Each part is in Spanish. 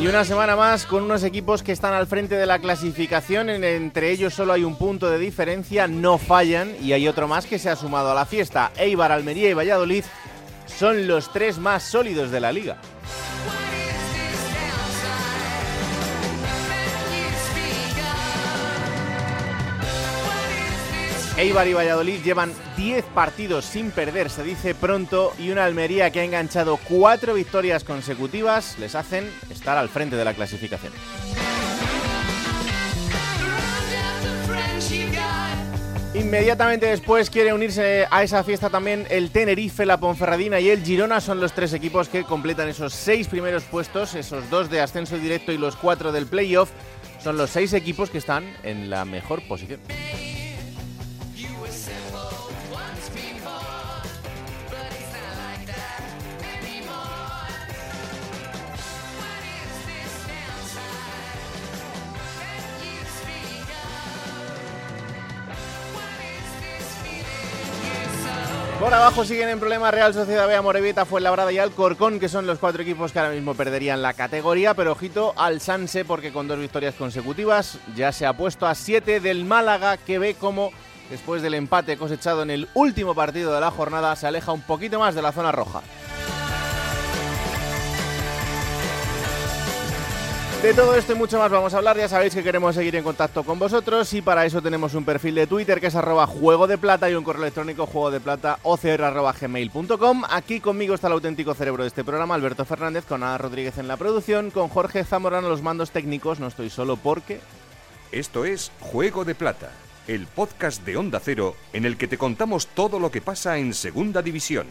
Y una semana más con unos equipos que están al frente de la clasificación, en- entre ellos solo hay un punto de diferencia, no fallan y hay otro más que se ha sumado a la fiesta. Eibar, Almería y Valladolid son los tres más sólidos de la liga. Eibar y Valladolid llevan 10 partidos sin perder, se dice pronto, y una Almería que ha enganchado 4 victorias consecutivas les hacen estar al frente de la clasificación. Inmediatamente después quiere unirse a esa fiesta también el Tenerife, la Ponferradina y el Girona. Son los tres equipos que completan esos seis primeros puestos, esos dos de ascenso directo y los cuatro del playoff. Son los seis equipos que están en la mejor posición. Por abajo siguen en problema Real Sociedad B, Morevieta, Fuenlabrada y Alcorcón, que son los cuatro equipos que ahora mismo perderían la categoría, pero ojito al Sanse porque con dos victorias consecutivas ya se ha puesto a 7 del Málaga, que ve como después del empate cosechado en el último partido de la jornada se aleja un poquito más de la zona roja. De todo esto y mucho más vamos a hablar. Ya sabéis que queremos seguir en contacto con vosotros y para eso tenemos un perfil de Twitter que es arroba juego de plata y un correo electrónico juego de plata gmail.com. Aquí conmigo está el auténtico cerebro de este programa, Alberto Fernández, con Ana Rodríguez en la producción, con Jorge Zamorano los mandos técnicos. No estoy solo porque... Esto es Juego de Plata, el podcast de Onda Cero en el que te contamos todo lo que pasa en Segunda División.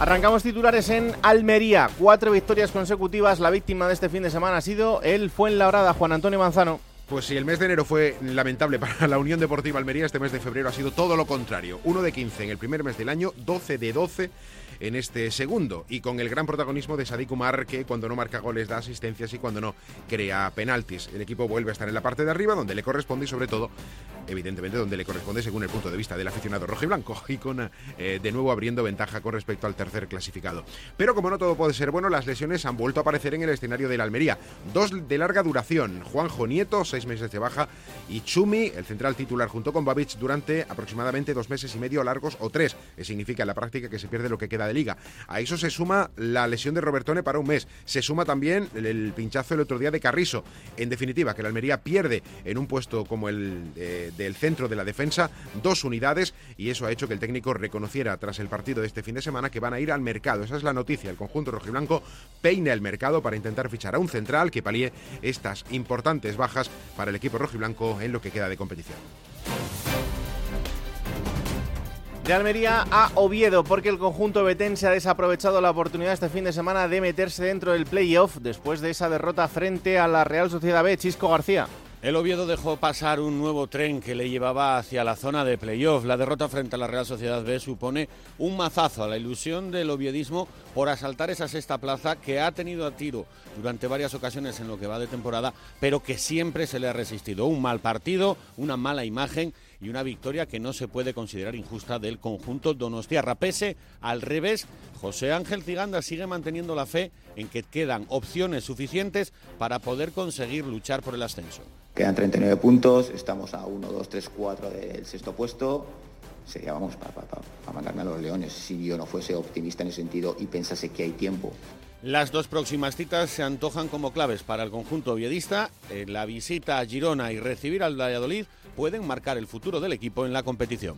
Arrancamos titulares en Almería. Cuatro victorias consecutivas. La víctima de este fin de semana ha sido el Fuenlabrada, Juan Antonio Manzano. Pues si el mes de enero fue lamentable para la Unión Deportiva Almería, este mes de febrero ha sido todo lo contrario. 1 de 15 en el primer mes del año, 12 de 12 en este segundo. Y con el gran protagonismo de Sadik Umar, que cuando no marca goles da asistencias y cuando no crea penaltis. El equipo vuelve a estar en la parte de arriba, donde le corresponde y sobre todo, evidentemente, donde le corresponde según el punto de vista del aficionado rojo y blanco. Y con eh, de nuevo abriendo ventaja con respecto al tercer clasificado. Pero como no todo puede ser bueno, las lesiones han vuelto a aparecer en el escenario del Almería. Dos de larga duración. Juanjo Nieto, seis meses de baja, y Chumi, el central titular junto con Babic, durante aproximadamente dos meses y medio largos o tres, que significa en la práctica que se pierde lo que queda de liga. A eso se suma la lesión de Robertone para un mes. Se suma también el, el pinchazo el otro día de Carrizo. En definitiva, que la Almería pierde en un puesto como el eh, del centro de la defensa dos unidades y eso ha hecho que el técnico reconociera tras el partido de este fin de semana que van a ir al mercado. Esa es la noticia. El conjunto rojiblanco peina el mercado para intentar fichar a un central que palíe estas importantes bajas para el equipo rojiblanco en lo que queda de competición. De Almería a Oviedo, porque el conjunto betense ha desaprovechado la oportunidad este fin de semana de meterse dentro del playoff después de esa derrota frente a la Real Sociedad B. Chisco García. El Oviedo dejó pasar un nuevo tren que le llevaba hacia la zona de playoff. La derrota frente a la Real Sociedad B supone un mazazo a la ilusión del oviedismo por asaltar esa sexta plaza que ha tenido a tiro durante varias ocasiones en lo que va de temporada, pero que siempre se le ha resistido. Un mal partido, una mala imagen y una victoria que no se puede considerar injusta del conjunto donostiarra. Pese al revés, José Ángel Ciganda sigue manteniendo la fe en que quedan opciones suficientes para poder conseguir luchar por el ascenso. Quedan 39 puntos, estamos a 1, 2, 3, 4 del sexto puesto. Sería, vamos, para, para, para mandarme a los leones si yo no fuese optimista en ese sentido y pensase que hay tiempo. Las dos próximas citas se antojan como claves para el conjunto viedista. Eh, La visita a Girona y recibir al Valladolid pueden marcar el futuro del equipo en la competición.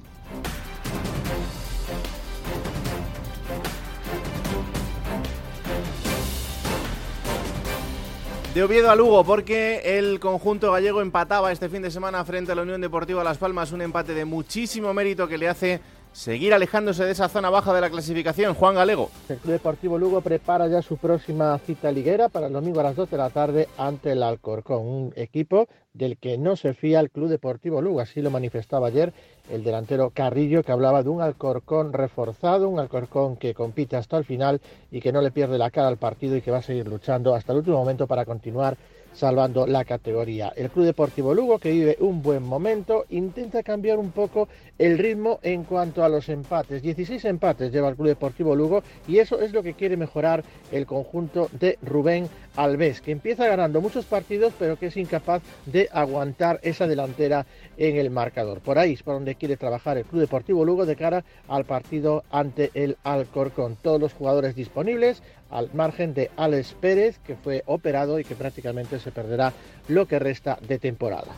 De Oviedo a Lugo, porque el conjunto gallego empataba este fin de semana frente a la Unión Deportiva Las Palmas, un empate de muchísimo mérito que le hace seguir alejándose de esa zona baja de la clasificación. Juan Galego. El Club Deportivo Lugo prepara ya su próxima cita liguera para el domingo a las 2 de la tarde ante el Alcorcón, un equipo del que no se fía el Club Deportivo Lugo. Así lo manifestaba ayer el delantero Carrillo, que hablaba de un Alcorcón reforzado, un Alcorcón que compite hasta el final y que no le pierde la cara al partido y que va a seguir luchando hasta el último momento para continuar salvando la categoría. El Club Deportivo Lugo, que vive un buen momento, intenta cambiar un poco el ritmo en cuanto a los empates. 16 empates lleva el Club Deportivo Lugo y eso es lo que quiere mejorar el conjunto de Rubén Alves, que empieza ganando muchos partidos, pero que es incapaz de aguantar esa delantera en el marcador. Por ahí es por donde quiere trabajar el Club Deportivo Lugo de cara al partido ante el Alcorcón. Todos los jugadores disponibles, al margen de Alex Pérez, que fue operado y que prácticamente se perderá lo que resta de temporada.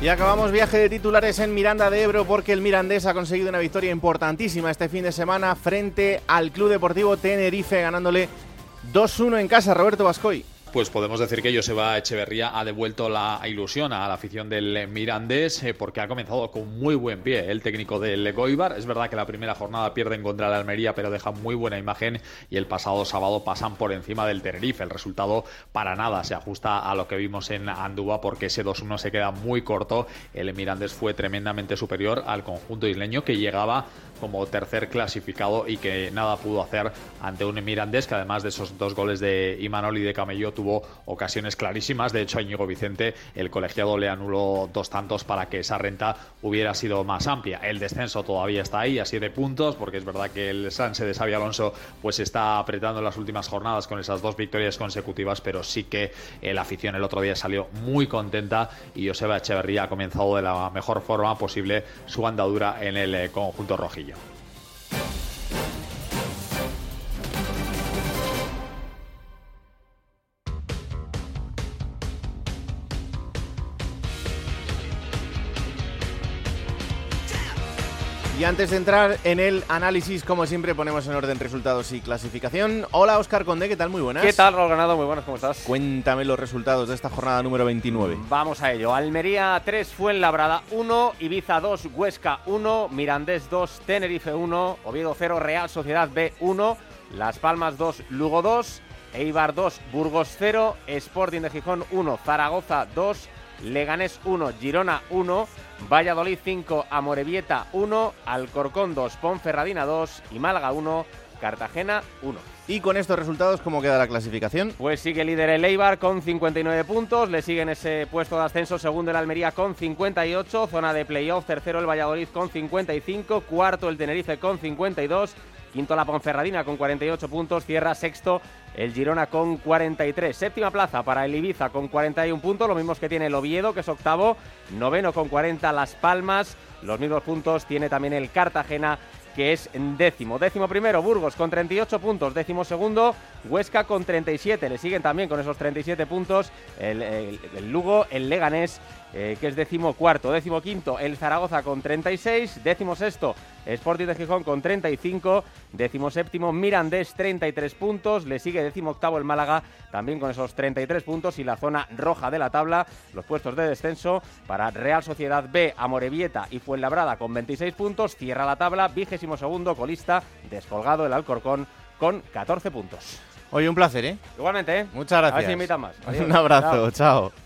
Y acabamos viaje de titulares en Miranda de Ebro porque el Mirandés ha conseguido una victoria importantísima este fin de semana frente al Club Deportivo Tenerife ganándole 2-1 en casa. Roberto Bascoy pues podemos decir que Joseba Echeverría ha devuelto la ilusión a la afición del Mirandés eh, porque ha comenzado con muy buen pie el técnico del Goibar. Es verdad que la primera jornada pierden contra la Almería, pero deja muy buena imagen y el pasado sábado pasan por encima del Tenerife. El resultado para nada se ajusta a lo que vimos en Andúa porque ese 2-1 se queda muy corto. El Mirandés fue tremendamente superior al conjunto isleño que llegaba como tercer clasificado y que nada pudo hacer ante un Mirandés que además de esos dos goles de Imanol y de Camello tuvo ocasiones clarísimas. De hecho, a Íñigo Vicente el colegiado le anuló dos tantos para que esa renta hubiera sido más amplia. El descenso todavía está ahí a siete puntos porque es verdad que el Sanse de Xavi Alonso pues está apretando en las últimas jornadas con esas dos victorias consecutivas, pero sí que la afición el otro día salió muy contenta y Joseba Echeverría ha comenzado de la mejor forma posible su andadura en el eh, conjunto rojillo. Y antes de entrar en el análisis, como siempre, ponemos en orden resultados y clasificación. Hola, Oscar Conde, ¿qué tal? Muy buenas. ¿Qué tal, Raúl Ganado? Muy buenas, ¿cómo estás? Cuéntame los resultados de esta jornada número 29. Vamos a ello. Almería 3, Fuenlabrada 1, Ibiza 2, Huesca 1, Mirandés 2, Tenerife 1, Oviedo 0, Real Sociedad B 1, Las Palmas 2, Lugo 2, Eibar 2, Burgos 0, Sporting de Gijón 1, Zaragoza 2, Leganés 1, Girona 1, Valladolid 5, Amorebieta 1, Alcorcón 2, Ponferradina 2 y Málaga 1, Cartagena 1. Y con estos resultados, ¿cómo queda la clasificación? Pues sigue líder el Eibar con 59 puntos, le sigue en ese puesto de ascenso segundo el Almería con 58, zona de playoff, tercero el Valladolid con 55, cuarto el Tenerife con 52, quinto la Ponferradina con 48 puntos, cierra sexto el Girona con 43. Séptima plaza para el Ibiza con 41 puntos, los mismos que tiene el Oviedo, que es octavo. Noveno con 40 Las Palmas. Los mismos puntos tiene también el Cartagena que es décimo. Décimo primero, Burgos con 38 puntos. Décimo segundo, Huesca con 37. Le siguen también con esos 37 puntos el, Lugo, el Leganés, eh, que es décimo cuarto. Décimo quinto, el Zaragoza con 36. Décimo sexto, Sporting de Gijón con 35. Décimo séptimo, Mirandés, 33 puntos. Le sigue décimo octavo el Málaga, también con esos 33 puntos. Y la zona roja de la tabla, los puestos de descenso para Real Sociedad B, Amorebieta y Fuenlabrada con 26 puntos. Cierra la tabla, vigésimo segundo colista, descolgado el Alcorcón con 14 puntos. Oye, un placer, ¿eh? Igualmente, ¿eh? Muchas gracias. A ver si invitan más. Un abrazo, chao.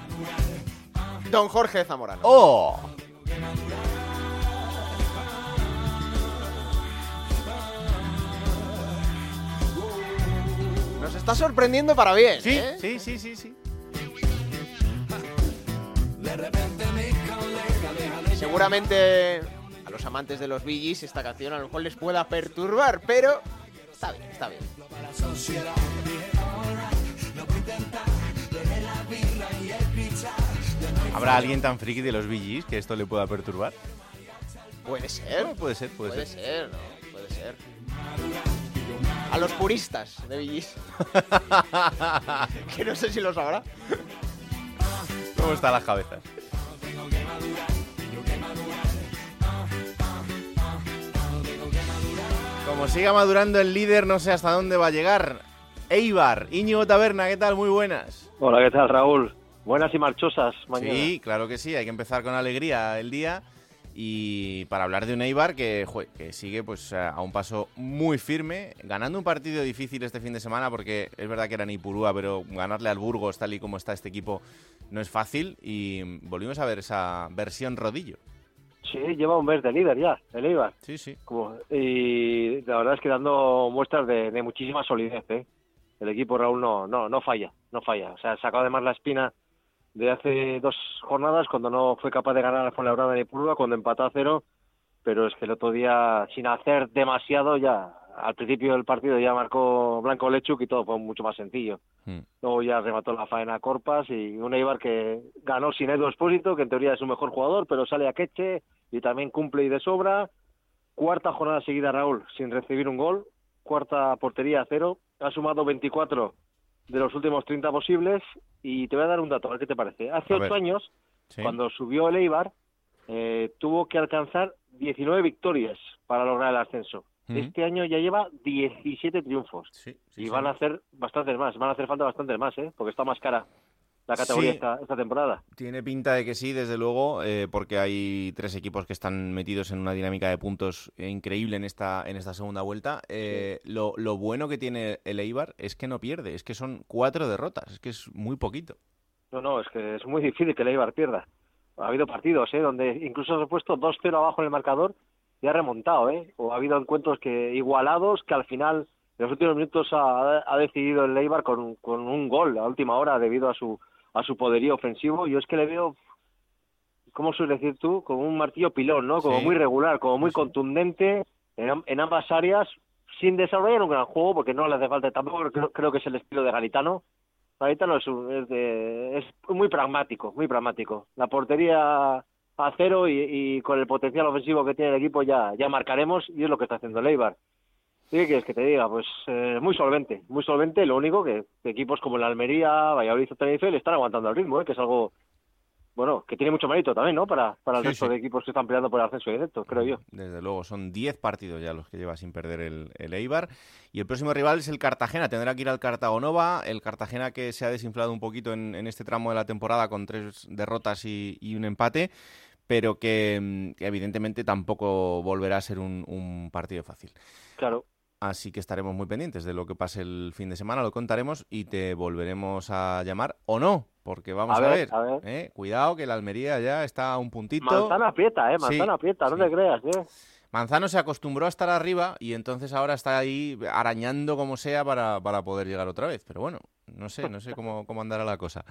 Don Jorge Zamorano. ¡Oh! está sorprendiendo para bien. Sí, ¿eh? sí, sí, sí, sí. Seguramente a los amantes de los Billys esta canción a lo mejor les pueda perturbar, pero está bien, está bien. ¿Habrá alguien tan friki de los VGs que esto le pueda perturbar? Puede ser. Bueno, puede ser, puede, Puede ser. ser, ¿no? Puede ser. A los puristas de Billys. que no sé si lo sabrá. ¿Cómo están las cabezas? Como siga madurando el líder, no sé hasta dónde va a llegar. Eibar, Íñigo Taberna, ¿qué tal? Muy buenas. Hola, ¿qué tal, Raúl? Buenas y marchosas mañana. Sí, claro que sí, hay que empezar con alegría el día y para hablar de un Eibar que, jue, que sigue pues a un paso muy firme, ganando un partido difícil este fin de semana porque es verdad que era ni Purúa, pero ganarle al Burgos tal y como está este equipo no es fácil y volvimos a ver esa versión rodillo. Sí, lleva un mes de líder ya, el Eibar. Sí, sí. Como- y la verdad es que dando muestras de, de muchísima solidez, ¿eh? El equipo, Raúl, no, no, no falla, no falla. O sea, sacó además la espina de hace dos jornadas cuando no fue capaz de ganar a Fuenlabrada ni Purúa, cuando empató a cero, pero es que el otro día, sin hacer demasiado, ya al principio del partido ya marcó Blanco Lechuk y todo fue mucho más sencillo. Mm. Luego ya remató la faena Corpas y un Eibar que ganó sin Edu Espósito, que en teoría es su mejor jugador, pero sale a Queche y también cumple y de sobra. Cuarta jornada seguida, Raúl, sin recibir un gol. Cuarta portería a cero. Ha sumado 24 de los últimos 30 posibles. Y te voy a dar un dato, a ver qué te parece. Hace A ver. ocho años, Sí. cuando subió el Eibar, eh, tuvo que alcanzar 19 victorias para lograr el ascenso. Este año ya lleva 17 triunfos. Sí, sí, y van a hacer bastantes más, van a hacer falta bastantes más, ¿eh? Porque está más cara la categoría Sí. esta, esta temporada. Tiene pinta de que sí, desde luego, eh, porque hay tres equipos que están metidos en una dinámica de puntos increíble en esta, en esta segunda vuelta. Eh, lo, lo bueno que tiene el Eibar es que no pierde, es que son cuatro derrotas, es que es muy poquito. No, no, es que es muy difícil que el Eibar pierda. Ha habido partidos, ¿eh? Donde incluso se ha puesto 2-0 abajo en el marcador y ha remontado, ¿eh? O ha habido encuentros que igualados que al final, en los últimos minutos, ha, ha decidido el Eibar con, con un gol a última hora debido a su a su poderío ofensivo. Yo es que le veo, ¿cómo sueles decir tú? Como un martillo pilón, ¿no? Como Sí. muy regular, como muy contundente en, am- en ambas áreas, sin desarrollar un gran juego, porque no le hace falta tampoco, creo, creo que es el estilo de Garitano. Garitano es, un- es, de- es muy pragmático, muy pragmático. La portería a cero y, y con el potencial ofensivo que tiene el equipo ya, ya marcaremos y es lo que está haciendo el Eibar. ¿Y ¿Qué quieres que te diga? Pues eh, muy solvente, muy solvente. Lo único que equipos como el Almería, Valladolid o Tenerife le están aguantando el ritmo, ¿eh? que es algo, bueno, que tiene mucho mérito también, ¿no? Para, para el Sí, resto sí. de equipos que están peleando por el ascenso directo, creo yo. Desde luego, son 10 partidos ya los que lleva sin perder el, el Eibar. Y el próximo rival es el Cartagena. Tendrá que ir al Cartagonova. El Cartagena que se ha desinflado un poquito en, en este tramo de la temporada con tres derrotas y, y un empate, pero que, que evidentemente tampoco volverá a ser un, un partido fácil. Claro. Así que estaremos muy pendientes de lo que pase el fin de semana, lo contaremos y te volveremos a llamar o no, porque vamos a, A ver. ver, a ver. ¿eh? Cuidado que la Almería ya está a un puntito. Manzana aprieta, ¿eh? Manzana Sí, aprieta, no sí. te creas, ¿eh? Manzano se acostumbró a estar arriba y entonces ahora está ahí arañando como sea para, para poder llegar otra vez. Pero bueno, no sé, no sé cómo, cómo andará la cosa.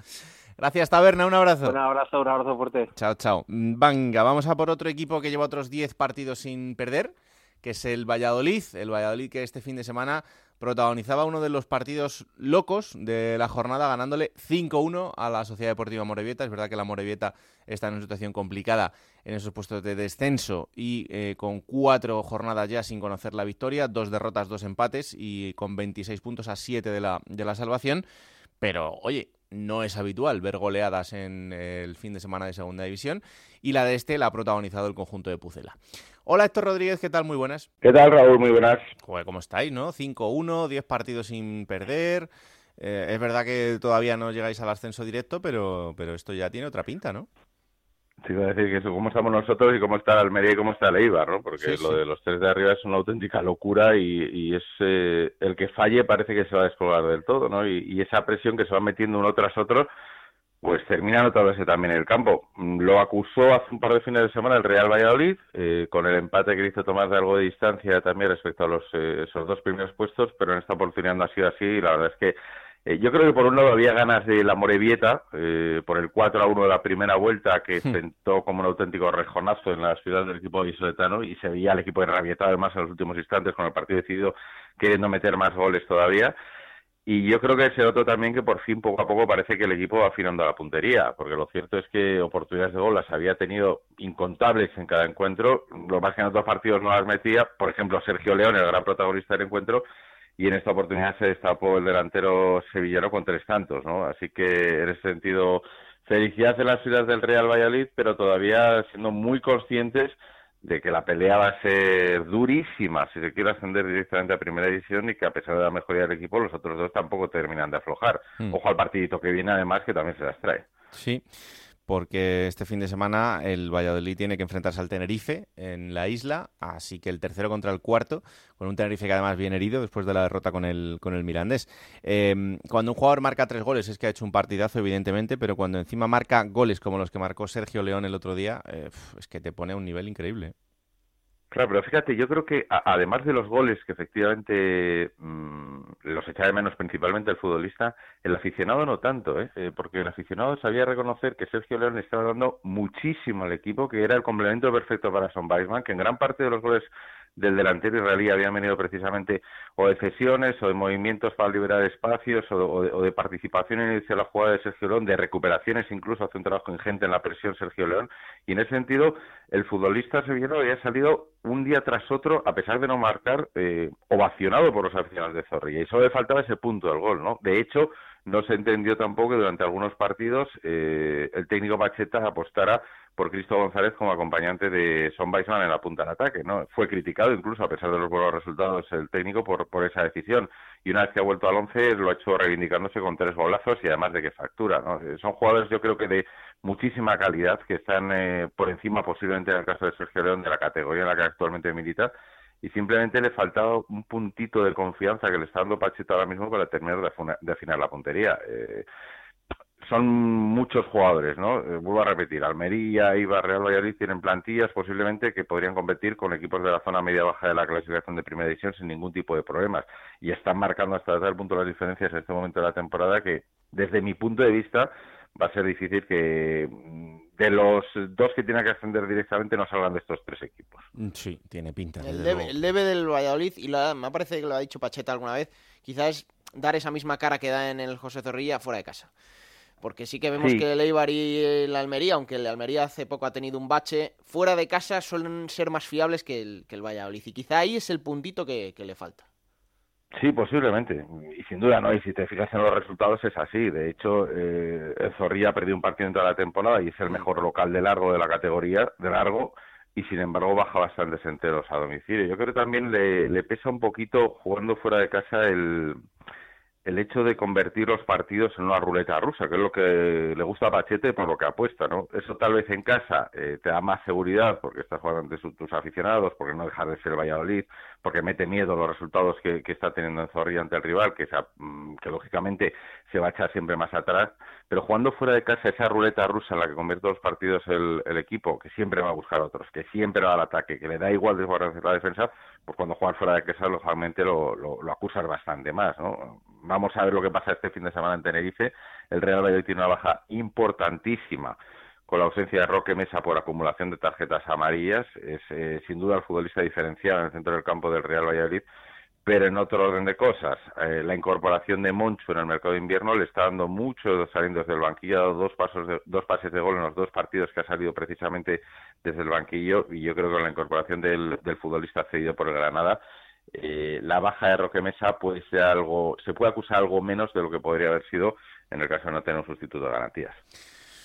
Gracias, Taberna, un abrazo. Un abrazo, un abrazo fuerte. Chao, chao. Venga, vamos a por otro equipo que lleva otros 10 partidos sin perder, que es el Valladolid. El Valladolid que este fin de semana protagonizaba uno de los partidos locos de la jornada, ganándole 5-1 a la Sociedad Deportiva Morevieta. Es verdad que la Morevieta está en una situación complicada en esos puestos de descenso y eh, con cuatro jornadas ya sin conocer la victoria, dos derrotas, dos empates y con 26 puntos a 7 de la, de la salvación. Pero, oye, no es habitual ver goleadas en el fin de semana de Segunda División y la de este la ha protagonizado el conjunto de Pucela. Hola Héctor Rodríguez, ¿qué tal? Muy buenas. ¿Qué tal, Raúl? Muy buenas. Joder, ¿cómo estáis, no? 5-1, 10 partidos sin perder. Eh, es verdad que todavía no llegáis al ascenso directo, pero, pero esto ya tiene otra pinta, ¿no? Te iba a decir que eso, cómo estamos nosotros y cómo está la Almería y cómo está el Eibar, ¿no? Porque Sí, lo sí. de los tres de arriba es una auténtica locura y, y es eh, el que falle parece que se va a descolgar del todo, ¿no? Y, y esa presión que se va metiendo uno tras otro, pues termina notándose también en el campo. Mm, lo acusó hace un par de fines de semana el Real Valladolid, eh, con el empate que hizo tomar de algo de distancia también respecto a los, eh, esos dos primeros puestos, pero en esta oportunidad no ha sido así y la verdad es que eh, yo creo que por un lado había ganas de la Morevieta, por el 4 a 1 de la primera vuelta, que hmm. sentó como un auténtico rejonazo en la ciudad del equipo isoletano y se veía el equipo enrabietado además en los últimos instantes con el partido decidido queriendo meter más goles todavía. Y yo creo que se notó también que por fin, poco a poco, parece que el equipo va afinando la puntería, porque lo cierto es que oportunidades de gol las había tenido incontables en cada encuentro, lo más que en otros partidos no las metía, por ejemplo, Sergio León, el gran protagonista del encuentro, y en esta oportunidad se destapó el delantero sevillano con tres tantos, ¿no? Así que en ese sentido, felicidad en las ciudades del Real Valladolid, pero todavía siendo muy conscientes de que la pelea va a ser durísima si se quiere ascender directamente a primera división y que a pesar de la mejoría del equipo los otros dos tampoco terminan de aflojar. Hmm. Ojo al partidito que viene además que también se las trae. Sí porque este fin de semana el Valladolid tiene que enfrentarse al Tenerife en la isla, así que el tercero contra el cuarto, con un Tenerife que además viene herido después de la derrota con el, con el Mirandés. Em, cuando un jugador marca tres goles es que ha hecho un partidazo, evidentemente, pero cuando encima marca goles como los que marcó Sergio León el otro día, eh, es que te pone a un nivel increíble. Claro, pero fíjate, yo creo que además de los goles que efectivamente mm, los echa de menos principalmente el futbolista, el aficionado no tanto, ¿eh? ¿eh? porque el aficionado sabía reconocer que Sergio León estaba dando muchísimo al equipo, que era el complemento perfecto para Son Weisman, que en gran parte de los goles del delantero israelí habían venido precisamente o de cesiones o de movimientos para liberar espacios o, de, participación en inicio de la jugada de Sergio León, de recuperaciones incluso, hace un trabajo ingente en la presión Sergio León y en ese sentido el futbolista sevillano había salido un día tras otro, a pesar de no marcar, eh, ovacionado por los aficionados de Zorrilla y solo le faltaba ese punto del gol, ¿no? De hecho, no se entendió tampoco que durante algunos partidos eh, el técnico Pacheta apostara por Cristo González como acompañante de Son Weisman en la punta del ataque. ¿no? Fue criticado incluso, a pesar de los buenos resultados, el técnico por, por esa decisión. Y una vez que ha vuelto al once, lo ha hecho reivindicándose con tres golazos y además de que factura. ¿no? Eh, son jugadores, yo creo que de muchísima calidad, que están eh, por encima, posiblemente en el caso de Sergio León, de la categoría en la que actualmente milita. Y simplemente le faltaba un puntito de confianza que le está dando Pachito ahora mismo para terminar de, afinar la puntería. Eh, son muchos jugadores, ¿no? Eh, vuelvo a repetir, Almería, Ibar, Real Valladolid tienen plantillas posiblemente que podrían competir con equipos de la zona media-baja de la clasificación de primera división sin ningún tipo de problemas. Y están marcando hasta tal punto las diferencias en este momento de la temporada que, desde mi punto de vista, va a ser difícil que de los dos que tienen que ascender directamente no salgan de estos tres equipos. Mm, sí, tiene pinta. El debe, el debe, del Valladolid, y me parece que lo ha dicho Pacheta alguna vez, quizás dar esa misma cara que da en el José Zorrilla fuera de casa. Porque sí que vemos que el Eibar y el Almería, aunque el Almería hace poco ha tenido un bache, fuera de casa suelen ser más fiables que el, que el Valladolid. Y quizá ahí es el puntito que, le falta. Sí, posiblemente. Y sin duda, ¿no? Y si te fijas en los resultados es así. De hecho, eh, el Zorrilla ha perdido un partido en toda la temporada y es el mejor local de largo de la categoría, de largo, y sin embargo baja bastantes enteros a domicilio. Yo creo que también le, le pesa un poquito jugando fuera de casa el el hecho de convertir los partidos en una ruleta rusa, que es lo que le gusta a Pachete por lo que apuesta, ¿no? Eso tal vez en casa eh, te da más seguridad porque estás jugando ante tus aficionados, porque no dejar de ser Valladolid, porque mete miedo los resultados que, está teniendo en Zorrilla ante el rival, que, mm, que lógicamente se va a echar siempre más atrás, pero jugando fuera de casa esa ruleta rusa en la que convierte los partidos el, equipo, que siempre va a buscar otros, que siempre va al ataque, que le da igual desguardarse la defensa, pues cuando juegas fuera de casa lógicamente lo, lo, acusas bastante más, ¿no? vamos a ver lo que pasa este fin de semana en Tenerife. El Real Valladolid tiene una baja importantísima con la ausencia de Roque Mesa por acumulación de tarjetas amarillas. Es eh, sin duda el futbolista diferencial en el centro del campo del Real Valladolid. Pero en otro orden de cosas, eh, la incorporación de Moncho en el mercado de invierno le está dando mucho saliendo desde el banquillo, ha dado dos, pasos dos pases de gol en los dos partidos que ha salido precisamente desde el banquillo y yo creo que con la incorporación del, del futbolista cedido por el Granada eh, la baja de Roque Mesa puede ser algo, se puede acusar algo menos de lo que podría haber sido en el caso de no tener un sustituto de garantías.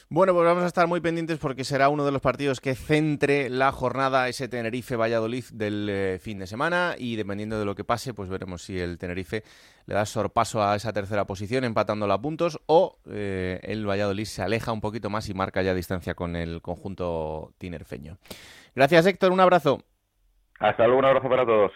Bueno, pues vamos a estar muy pendientes porque será uno de los partidos que centre la jornada ese Tenerife-Valladolid del eh, fin de semana y dependiendo de lo que pase, pues veremos si el Tenerife le da sorpaso a esa tercera posición empatándola a puntos o eh, el Valladolid se aleja un poquito más y marca ya distancia con el conjunto tinerfeño. Gracias Héctor, un abrazo. Hasta luego, un abrazo para todos.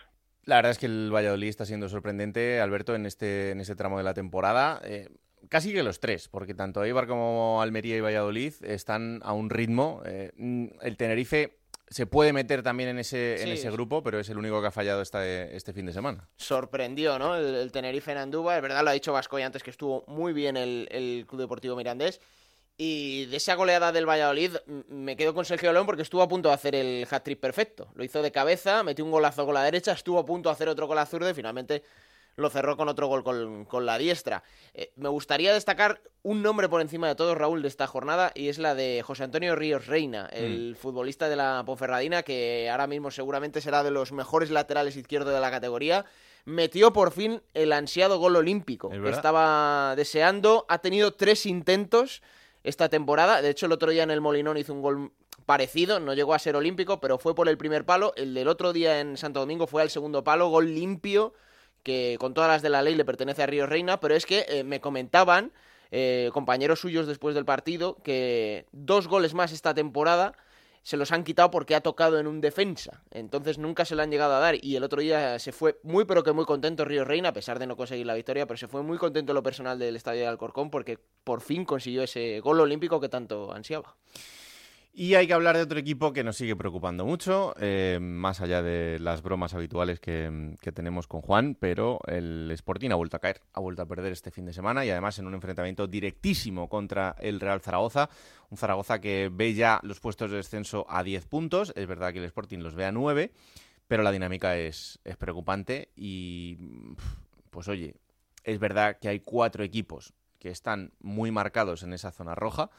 La verdad es que el Valladolid está siendo sorprendente, Alberto, en este, en este tramo de la temporada. Eh, casi que los tres, porque tanto Eibar como Almería y Valladolid están a un ritmo. Eh, mm, el Tenerife se puede meter también en ese, en ese grupo, pero es el único que ha fallado este, este fin de semana. Sorprendió, ¿no? El, Tenerife en Andúba. Es verdad, lo ha dicho Vascoy antes que estuvo muy bien el, el Club Deportivo Mirandés. Y de esa goleada del Valladolid me quedo con Sergio León porque estuvo a punto de hacer el hat-trick perfecto. Lo hizo de cabeza, metió un golazo con la derecha, estuvo a punto de hacer otro con la zurda y finalmente lo cerró con otro gol con, la diestra. Eh, me gustaría destacar un nombre por encima de todos, Raúl, de esta jornada, y es la de José Antonio Ríos Reina, el mm. futbolista de la Ponferradina, que ahora mismo seguramente será de los mejores laterales izquierdos de la categoría. Metió por fin el ansiado gol olímpico que estaba deseando. Ha tenido tres intentos esta temporada. De hecho, el otro día en el Molinón hizo un gol parecido, no llegó a ser olímpico, pero fue por el primer palo. El del otro día en Santo Domingo fue al segundo palo, gol limpio, que con todas las de la ley le pertenece a Río Reina, pero es que eh, me comentaban eh, compañeros suyos después del partido que dos goles más esta temporada se los han quitado porque ha tocado en un defensa. Entonces nunca se lo han llegado a dar. Y el otro día se fue muy, pero que muy contento Río Reina, a pesar de no conseguir la victoria, pero se fue muy contento lo personal del estadio de Alcorcón porque por fin consiguió ese gol olímpico que tanto ansiaba. Y hay que hablar de otro equipo que nos sigue preocupando mucho, eh, más allá de las bromas habituales que, tenemos con Juan, pero el Sporting ha vuelto a caer, ha vuelto a perder este fin de semana y además en un enfrentamiento directísimo contra el Real Zaragoza, un Zaragoza que ve ya los puestos de descenso a 10 puntos, es verdad que el Sporting los ve a 9, pero la dinámica es, es preocupante y pues oye, es verdad que hay cuatro equipos que están muy marcados en esa zona roja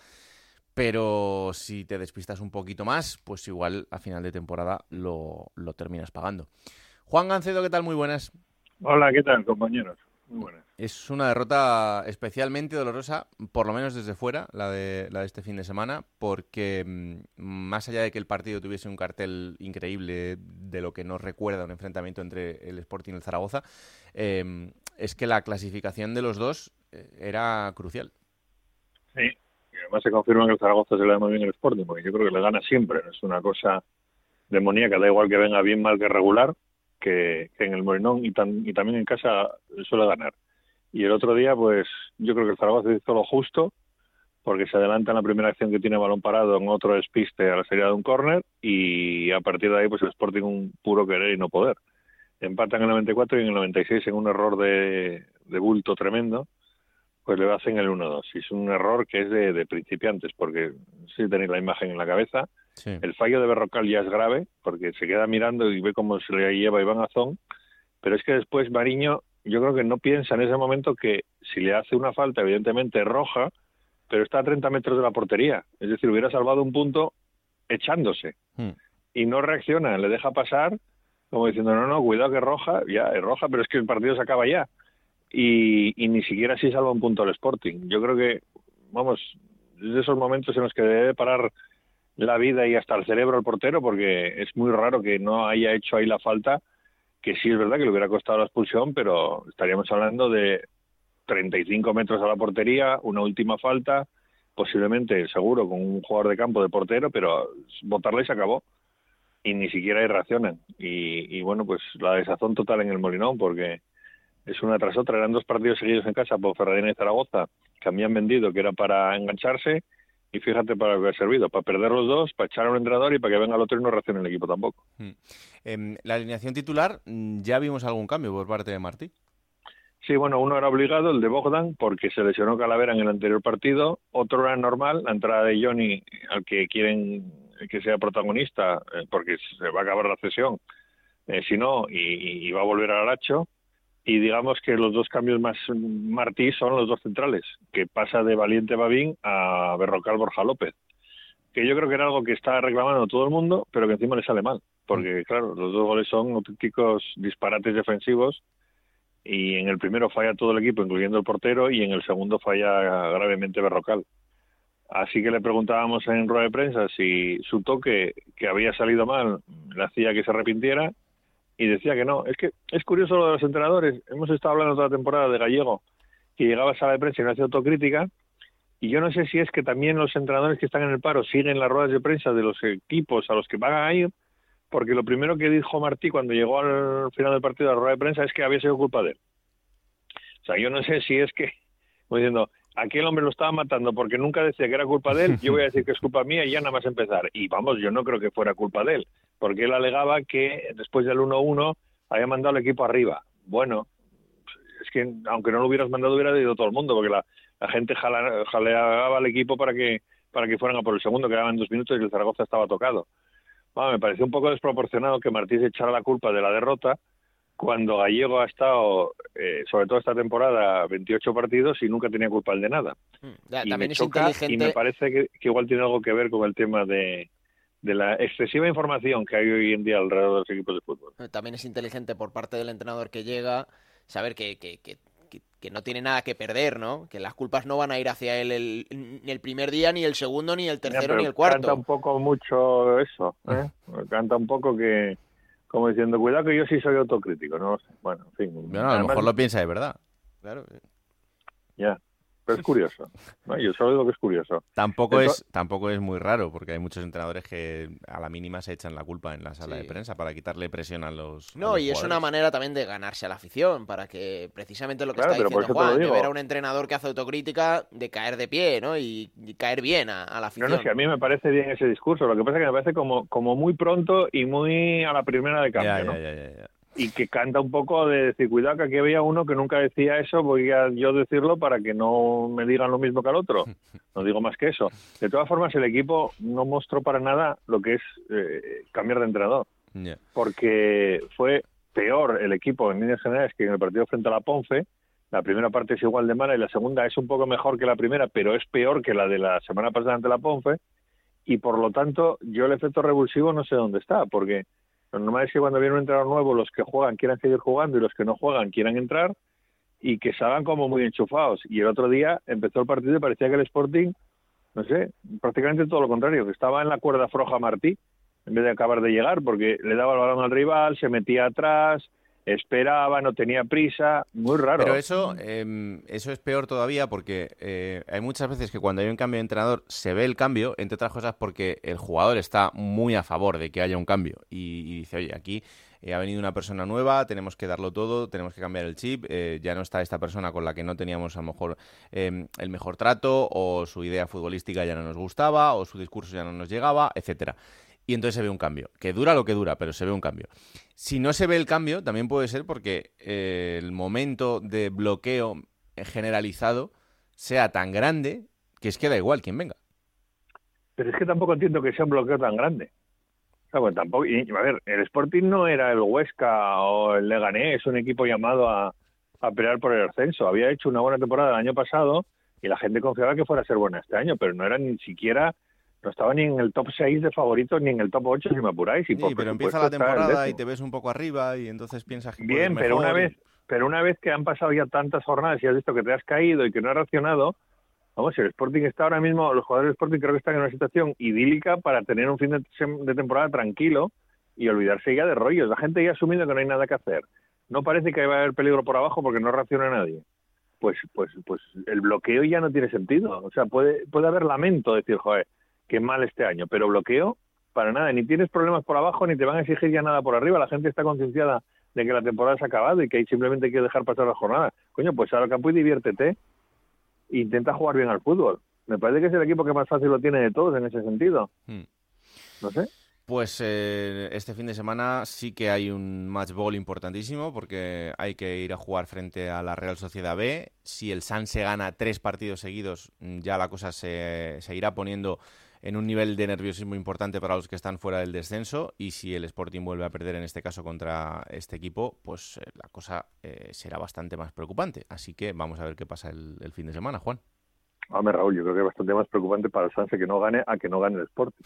pero si te despistas un poquito más, pues igual a final de temporada lo, terminas pagando. Juan Gancedo, ¿qué tal? Muy buenas. Hola, ¿qué tal, compañeros? Muy buenas. Es una derrota especialmente dolorosa, por lo menos desde fuera, la de, la de este fin de semana, porque mm, más allá de que el partido tuviese un cartel increíble de lo que nos recuerda un enfrentamiento entre el Sporting y el Zaragoza, eh, es que la clasificación de los dos eh, era crucial. Sí, además se confirma que el Zaragoza se le da muy bien el Sporting, porque yo creo que le gana siempre, es una cosa demoníaca, da igual que venga bien, mal que regular, que, en el Morinón y, y también en casa suele ganar. Y el otro día, pues yo creo que el Zaragoza hizo lo justo, porque se adelanta en la primera acción que tiene balón parado en otro despiste a la salida de un córner y a partir de ahí pues el Sporting un puro querer y no poder. Empatan en el 94 y en el 96 en un error de bulto tremendo pues le hacen el 1-2. Y es un error que es de, principiantes, porque si tenéis la imagen en la cabeza, el fallo de Berrocal ya es grave, porque se queda mirando y ve cómo se le lleva Iván Azón, pero es que después Mariño, yo creo que no piensa en ese momento que si le hace una falta, evidentemente roja, pero está a 30 metros de la portería. Es decir, hubiera salvado un punto echándose. Hmm. Y no reacciona, le deja pasar, como diciendo, no, no, cuidado que roja, ya, es roja, pero es que el partido se acaba ya y, ni siquiera así salva un punto el Sporting. Yo creo que, vamos, es de esos momentos en los que debe parar la vida y hasta el cerebro al portero, porque es muy raro que no haya hecho ahí la falta, que sí es verdad que le hubiera costado la expulsión, pero estaríamos hablando de 35 metros a la portería, una última falta, posiblemente, seguro, con un jugador de campo de portero, pero botarle se acabó. Y ni siquiera ahí reaccionan. Y, y bueno, pues la desazón total en el Molinón, porque es una tras otra. Eran dos partidos seguidos en casa por Ferradina y Zaragoza que habían vendido, que era para engancharse. Y fíjate para lo que ha servido, para perder los dos, para echar a un entrenador y para que venga el otro y no reaccione el equipo tampoco. Hmm. En la alineación titular, mm, ¿ya vimos algún cambio por parte de Martí? Sí, bueno, uno era obligado, el de Bogdan, porque se lesionó Calavera en el anterior partido. Otro era normal, la entrada de Johnny, al que quieren que sea protagonista, eh, porque se va a acabar la cesión, eh, si no, y, y, va a volver al Aracho y digamos que los dos cambios más Martí son los dos centrales, que pasa de Valiente Babín a Berrocal Borja López, que yo creo que era algo que está reclamando todo el mundo, pero que encima le sale mal, porque claro, los dos goles son auténticos disparates defensivos y en el primero falla todo el equipo, incluyendo el portero, y en el segundo falla gravemente Berrocal. Así que le preguntábamos en rueda de prensa si su toque, que había salido mal, le hacía que se arrepintiera, y decía que no. Es que es curioso lo de los entrenadores. Hemos estado hablando toda la temporada de Gallego, que llegaba a sala de prensa y no hacía autocrítica. Y yo no sé si es que también los entrenadores que están en el paro siguen las ruedas de prensa de los equipos a los que van a ir, porque lo primero que dijo Martí cuando llegó al final del partido de la rueda de prensa es que había sido culpa de él. O sea, yo no sé si es que Como diciendo, aquel hombre lo estaba matando porque nunca decía que era culpa de él, yo voy a decir que es culpa mía y ya nada más empezar. Y vamos, yo no creo que fuera culpa de él, porque él alegaba que después del 1-1 había mandado el equipo arriba. Bueno, es que aunque no lo hubieras mandado hubiera ido todo el mundo, porque la, la gente jala- jaleaba al equipo para que para que fueran a por el segundo, quedaban dos minutos y el Zaragoza estaba tocado. Bueno, me pareció un poco desproporcionado que Martí se echara la culpa de la derrota cuando Gallego ha estado, eh, sobre todo esta temporada, 28 partidos y nunca tenía culpa de nada. Ya, y también me es choca inteligente. y me parece que, que igual tiene algo que ver con el tema de, de la excesiva información que hay hoy en día alrededor de los equipos de fútbol. También es inteligente por parte del entrenador que llega saber que, que, que- que- que no tiene nada que perder, ¿no? Que las culpas no van a ir hacia él el, ni el primer día, ni el segundo, ni el tercero, ni el Canta cuarto. un poco mucho eso, ¿eh? Canta un poco que, como diciendo, cuidado que yo sí soy autocrítico, no lo sé. Bueno, en fin. Bueno, a lo Además, mejor lo piensa de verdad. Claro. Ya, pero es curioso. ¿no? Yo solo digo que es curioso. Tampoco es, tampoco es muy raro, porque hay muchos entrenadores que a la mínima se echan la culpa en la sala Sí. de prensa para quitarle presión a los. a No, los y es una manera también de ganarse a la afición, para que precisamente lo que Claro, está diciendo Juan, de ver a un entrenador que hace autocrítica, de caer de pie, ¿no? Y, y caer bien a, a la No, afición. no, es que a mí me parece bien ese discurso. Lo que pasa es que me parece como, como muy pronto y muy a la primera de cambio, Ya, ¿no? ya, ya, ya, ya. Y que canta un poco de decir, cuidado que aquí había uno que nunca decía eso, voy a yo decirlo para que no me digan lo mismo que al otro. No digo más que eso. De todas formas, el equipo no mostró para nada lo que es eh, cambiar de entrenador, porque fue peor el equipo en líneas generales que en el partido frente a la Ponce. La primera parte es igual de mala y la segunda es un poco mejor que la primera, pero es peor que la de la semana pasada ante la Ponce. Y por lo tanto, yo el efecto revulsivo no sé dónde está, porque lo normal es que cuando viene un entrenador nuevo, los que juegan quieran seguir jugando y los que no juegan quieran entrar y que salgan como muy enchufados. Y el otro día empezó el partido y parecía que el Sporting, no sé, prácticamente todo lo contrario, que estaba en la cuerda floja Martí en vez de acabar de llegar, porque le daba el balón al rival, se metía atrás, esperaba, no tenía prisa, muy raro. Pero eso, em, eso es peor todavía porque eh, hay muchas veces que cuando hay un cambio de entrenador se ve el cambio, entre otras cosas porque el jugador está muy a favor de que haya un cambio y, y dice, oye, aquí eh, ha venido una persona nueva, tenemos que darlo todo, tenemos que cambiar el chip, eh, ya no está esta persona con la que no teníamos a lo mejor em, el mejor trato o su idea futbolística ya no nos gustaba o su discurso ya no nos llegaba, etcétera. Y entonces se ve un cambio, que dura lo que dura, pero se ve un cambio. Si no se ve el cambio, también puede ser porque eh, el momento de bloqueo generalizado sea tan grande que es que da igual quien venga. Pero es que tampoco entiendo que sea un bloqueo tan grande. Bueno, tampoco, y, a ver, el Sporting no era el Huesca o el Leganés, un equipo llamado a, a pelear por el ascenso. Había hecho una buena temporada el año pasado y la gente confiaba que fuera a ser buena este año, pero no era ni siquiera, no estaba ni en el top 6 de favoritos ni en el top 8 si me apuráis. Y Sí, por pero empieza la temporada y te ves un poco arriba y entonces piensas que Bien, pero una mejor vez, pero una vez que han pasado ya tantas jornadas y has visto que te has caído y que no has reaccionado, vamos, el Sporting está ahora mismo, los jugadores del Sporting creo que están en una situación idílica para tener un fin de temporada tranquilo y olvidarse ya de rollos. La gente ya ha asumido que no hay nada que hacer. No parece que va a haber peligro por abajo porque no reacciona nadie. Pues, pues, pues el bloqueo ya no tiene sentido. O sea, puede, puede haber lamento, decir, joder, qué mal este año, pero bloqueo para nada. Ni tienes problemas por abajo ni te van a exigir ya nada por arriba. La gente está concienciada de que la temporada se ha acabado y que hay simplemente hay que dejar pasar la jornada. Coño, pues al campo y diviértete. E intenta jugar bien al fútbol. Me parece que es el equipo que más fácil lo tiene de todos en ese sentido. Hmm. No sé. Pues eh, este fin de semana sí que hay un match ball importantísimo porque hay que ir a jugar frente a la Real Sociedad B. Si el San se gana tres partidos seguidos, ya la cosa se, se irá poniendo en un nivel de nerviosismo importante para los que están fuera del descenso. Y si el Sporting vuelve a perder en este caso contra este equipo, pues eh, la cosa eh, será bastante más preocupante. Así que vamos a ver qué pasa el, el fin de semana, Juan. Hombre, Raúl, yo creo que es bastante más preocupante para el Sanse que no gane a que no gane el Sporting.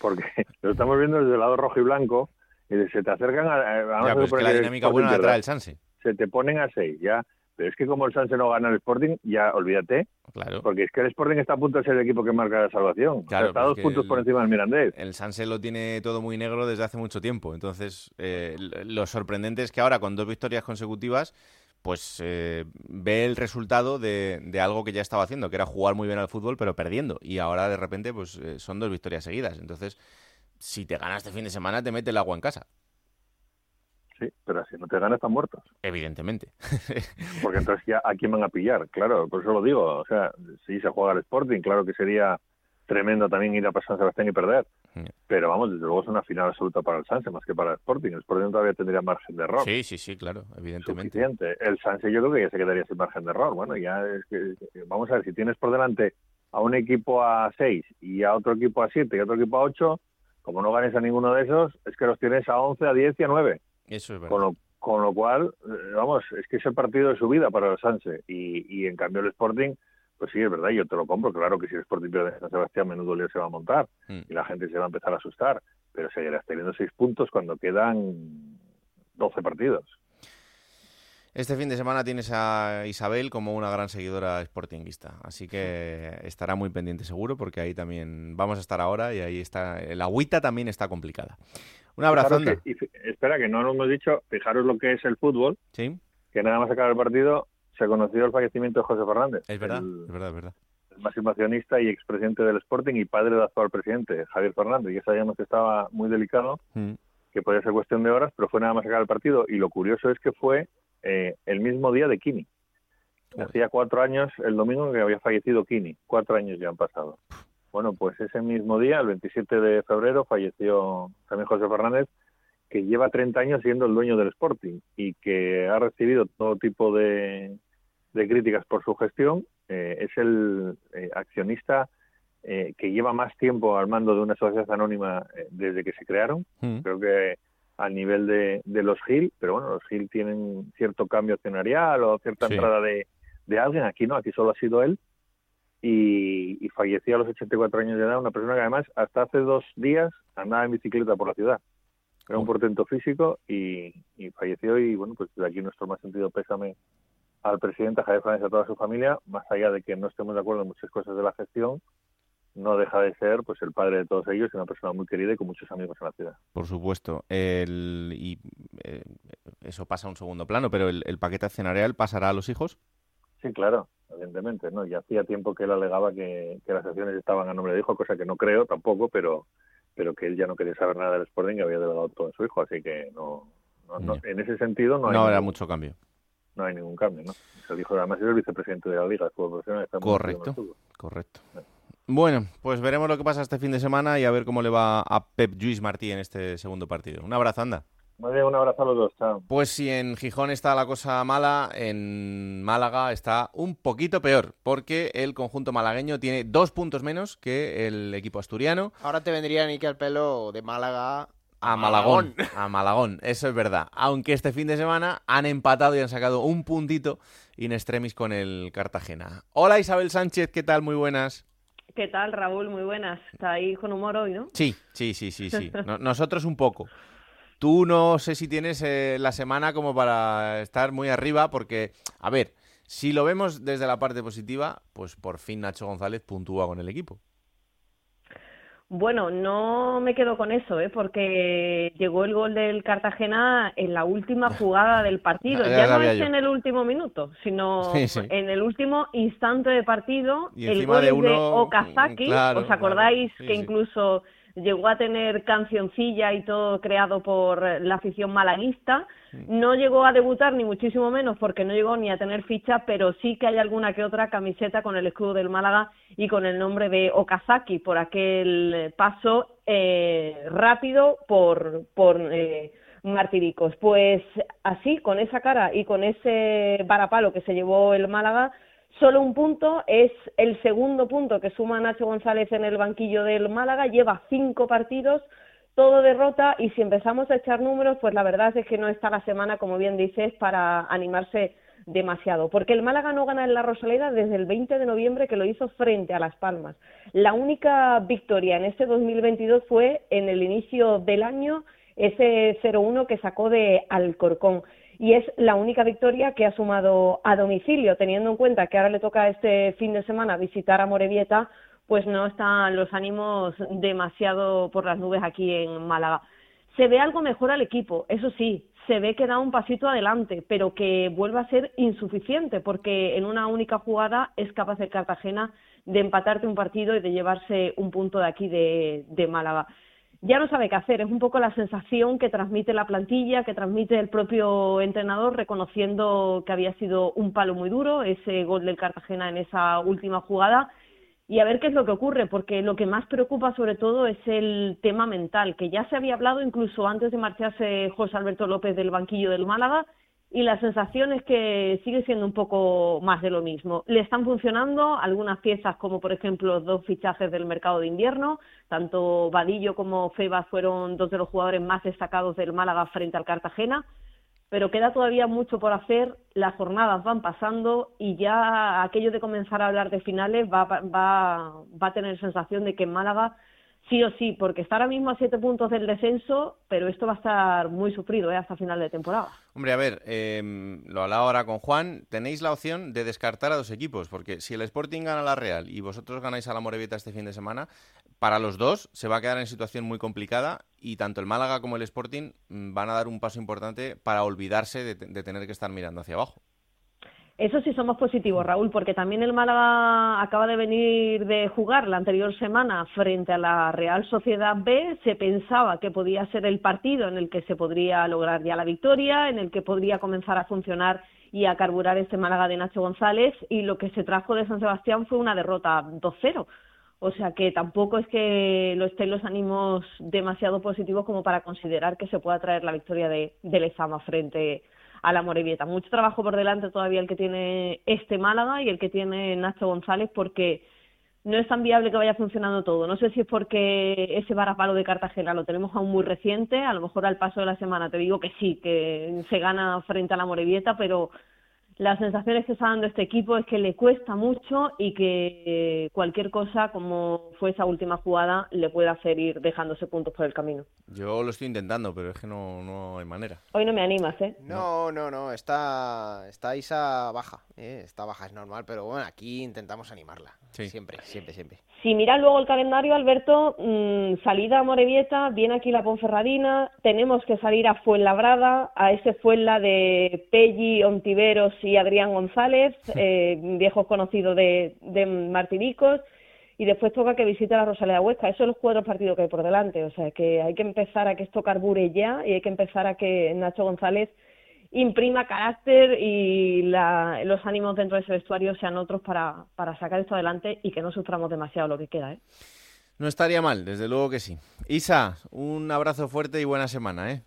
Porque lo estamos viendo desde el lado rojo y blanco y se te acercan a... a- vamos Ya, a pero es que la dinámica buena la trae el Sanse. Se te ponen a seis, ya. Pero es que como el Sanse no gana el Sporting, ya olvídate. Claro. Porque es que el Sporting está a punto de ser el equipo que marca la salvación. O sea, Claro, está pero dos puntos el- por encima del Mirandés. El Sanse lo tiene todo muy negro desde hace mucho tiempo. Entonces, eh, lo sorprendente es que ahora, con dos victorias consecutivas, pues eh, ve el resultado de, de algo que ya estaba haciendo, que era jugar muy bien al fútbol, pero perdiendo. Y ahora, de repente, pues eh, son dos victorias seguidas. Entonces, si te ganas este fin de semana, te mete el agua en casa. Sí, pero así no te ganas, están muertos. Evidentemente. Porque entonces ya a quién van a pillar, claro, por eso lo digo. O sea, si se juega al Sporting, claro que sería tremendo también ir a San Sebastián y perder. Pero vamos, desde luego es una final absoluta para el Sanse, más que para el Sporting. El Sporting todavía tendría margen de error. Sí, sí, sí, claro, evidentemente. Suficiente. El Sanse yo creo que ya se quedaría sin margen de error. Bueno, ya es que, vamos a ver, si tienes por delante a un equipo a 6 y a otro equipo a 7 y a otro equipo a 8, como no ganes a ninguno de esos, es que los tienes a 11, a 10 y a 9. Eso es verdad. Con lo, con lo cual, eh, vamos, es que es el partido de su vida para el Sanse. Y, y en cambio el Sporting pues sí, es verdad, yo te lo compro. Claro que si el Sporting pierde San Sebastián, menudo lío se va a montar Mm. y la gente se va a empezar a asustar. Pero seguirás teniendo seis puntos cuando quedan 12 partidos. Este fin de semana tienes a Isabel como una gran seguidora sportinguista, así que estará muy pendiente seguro porque ahí también vamos a estar ahora y ahí está, la agüita también está complicada. Un abrazo, espera, que no lo hemos dicho, fijaros lo que es el fútbol, Sí, que nada más acabar el partido se conoció el fallecimiento de José Fernández. es verdad, el- es verdad, es verdad. el máximo accionista y expresidente del Sporting y padre del actual presidente, Javier Fernández. Y ya sabíamos que estaba muy delicado, Mm. que podía ser cuestión de horas, pero fue nada más acabar el partido. Y lo curioso es que fue eh, el mismo día de Kini. Hacía cuatro años, el domingo, que había fallecido Kini. Cuatro años ya han pasado. Bueno, pues ese mismo día, el 27 de febrero, falleció también José Fernández, que lleva 30 años siendo el dueño del Sporting y que ha recibido todo tipo de, de críticas por su gestión. Eh, es el eh, accionista eh, que lleva más tiempo al mando de una sociedad anónima eh, desde que se crearon. Mm. Creo que al nivel de, de los Gil, pero bueno, los Gil tienen cierto cambio accionarial o cierta Sí. entrada de, de alguien. Aquí no, aquí solo ha sido él. Y, y falleció a los 84 años de edad, una persona que además hasta hace dos días andaba en bicicleta por la ciudad. Era un portento físico y, y falleció y bueno, pues desde aquí nuestro más sentido pésame al presidente, a Javier Fernández y a toda su familia, más allá de que no estemos de acuerdo en muchas cosas de la gestión, no deja de ser pues el padre de todos ellos y una persona muy querida y con muchos amigos en la ciudad. Por supuesto. El- y eh, eso pasa a un segundo plano, pero el, el paquete accionarial pasará a los hijos. Sí, claro, evidentemente, ¿no? Ya hacía tiempo que él alegaba que, que las acciones estaban a nombre de hijo, cosa que no creo tampoco, pero pero que él ya no quería saber nada del Sporting y había delegado todo a su hijo, así que no, no- no- en ese sentido no No, hay habrá ningún- mucho cambio. no hay ningún cambio, ¿no? El hijo, además es el vicepresidente de la Liga de Fútbol Profesional. está Correcto, fútbol. Bueno, pues veremos lo que pasa este fin de semana y a ver cómo le va a Pep Lluís Martí en este segundo partido. Un abrazo, anda. Muy bien, un abrazo a los dos, chao. Pues si en Gijón está la cosa mala, en Málaga está un poquito peor, porque el conjunto malagueño tiene dos puntos menos que el equipo asturiano. Ahora te vendría Niki al pelo de Málaga A Malagón, a Malagón, eso es verdad. Aunque este fin de semana han empatado y han sacado un puntito in extremis con el Cartagena. Hola Isabel Sánchez, ¿qué tal? Muy buenas. ¿Qué tal, Raúl? Muy buenas. Está ahí con humor hoy, ¿no? Sí, sí, sí, sí, sí. No- nosotros un poco. Tú no sé si tienes eh, la semana como para estar muy arriba, porque, a ver, si lo vemos desde la parte positiva, pues por fin Nacho González puntúa con el equipo. Bueno, no me quedo con eso, ¿eh? porque llegó el gol del Cartagena en la última jugada del partido. Ya Ya, no es yo. en el último minuto, sino Sí, sí. en el último instante de partido. Y el gol de es de uno, Okazaki. claro, ¿Os acordáis claro, sí, que incluso llegó a tener cancioncilla y todo creado por la afición malaguista? No llegó a debutar ni muchísimo menos porque no llegó ni a tener ficha, pero sí que hay alguna que otra camiseta con el escudo del Málaga y con el nombre de Okazaki por aquel paso eh, rápido por, por eh, Martiricos. Pues así, con esa cara y con ese varapalo que se llevó el Málaga, solo un punto es el segundo punto que suma Nacho González en el banquillo del Málaga, lleva cinco partidos todo derrota y si empezamos a echar números, pues la verdad es que no está la semana, como bien dices, para animarse demasiado, porque el Málaga no gana en la Rosaleda desde el 20 de noviembre que lo hizo frente a Las Palmas. La única victoria en este 2022 fue en el inicio del año ese 0-1 que sacó de Alcorcón y es la única victoria que ha sumado a domicilio, teniendo en cuenta que ahora le toca este fin de semana visitar a Morevieta, pues no están los ánimos demasiado por las nubes aquí en Málaga. Se ve algo mejor al equipo, eso sí, se ve que da un pasito adelante, pero que vuelve a ser insuficiente, porque en una única jugada es capaz el Cartagena de empatarte un partido y de llevarse un punto de aquí de, de Málaga. Ya no sabe qué hacer. Es un poco la sensación que transmite la plantilla, que transmite el propio entrenador, reconociendo que había sido un palo muy duro ese gol del Cartagena en esa última jugada. Y a ver qué es lo que ocurre, porque lo que más preocupa sobre todo es el tema mental, que ya se había hablado incluso antes de marcharse José Alberto López del banquillo del Málaga, y la sensación es que sigue siendo un poco más de lo mismo. Le están funcionando algunas piezas, como por ejemplo dos fichajes del mercado de invierno, tanto Vadillo como Feba fueron dos de los jugadores más destacados del Málaga frente al Cartagena, pero queda todavía mucho por hacer, las jornadas van pasando y ya aquello de comenzar a hablar de finales va, va, va a tener sensación de que en Málaga sí o sí, porque está ahora mismo a siete puntos del descenso, pero esto va a estar muy sufrido ¿eh? hasta final de temporada. Hombre, a ver, eh, lo hablaba ahora con Juan, tenéis la opción de descartar a dos equipos, porque si el Sporting gana la Real y vosotros ganáis a la Morevieta este fin de semana, para los dos se va a quedar en situación muy complicada y tanto el Málaga como el Sporting mm, van a dar un paso importante para olvidarse de, de tener que estar mirando hacia abajo. Eso sí somos positivos, Raúl, porque también el Málaga acaba de venir de jugar la anterior semana frente a la Real Sociedad B. Se pensaba que podía ser el partido en el que se podría lograr ya la victoria, en el que podría comenzar a funcionar y a carburar este Málaga de Nacho González, y lo que se trajo de San Sebastián fue una derrota 2-0. O sea que tampoco es que lo estén los ánimos demasiado positivos como para considerar que se pueda traer la victoria de, de Lezama frente a la Morevieta. Mucho trabajo por delante todavía el que tiene este Málaga y el que tiene Nacho González porque no es tan viable que vaya funcionando todo. No sé si es porque ese varapalo de Cartagena lo tenemos aún muy reciente, a lo mejor al paso de la semana te digo que sí, que se gana frente a la Morevieta, pero las sensaciones que está dando este equipo es que le cuesta mucho y que eh, cualquier cosa, como fue esa última jugada, le puede hacer ir dejándose puntos por el camino. Yo lo estoy intentando, pero es que no, no hay manera. Hoy no me animas, ¿eh? No, no, no, está, está Isa baja, ¿eh? está baja, es normal, pero bueno, aquí intentamos animarla. Siempre, siempre, siempre. Si miras luego el calendario, Alberto, mmm, salida a Morevieta, viene aquí la Ponferradina, tenemos que salir a Fuenlabrada, a ese Fuenla de Pelli, Ontiveros y Adrián González, eh, viejos conocidos de, de Martinicos, y después toca que visite la Rosaleda Huesca. Esos son los cuatro partidos que hay por delante, o sea que hay que empezar a que esto carbure ya y hay que empezar a que Nacho González imprima carácter y la, los ánimos dentro de ese vestuario sean otros para, para sacar esto adelante y que no suframos demasiado lo que queda. ¿eh? No estaría mal, desde luego que sí. Isa, un abrazo fuerte y buena semana. ¿eh?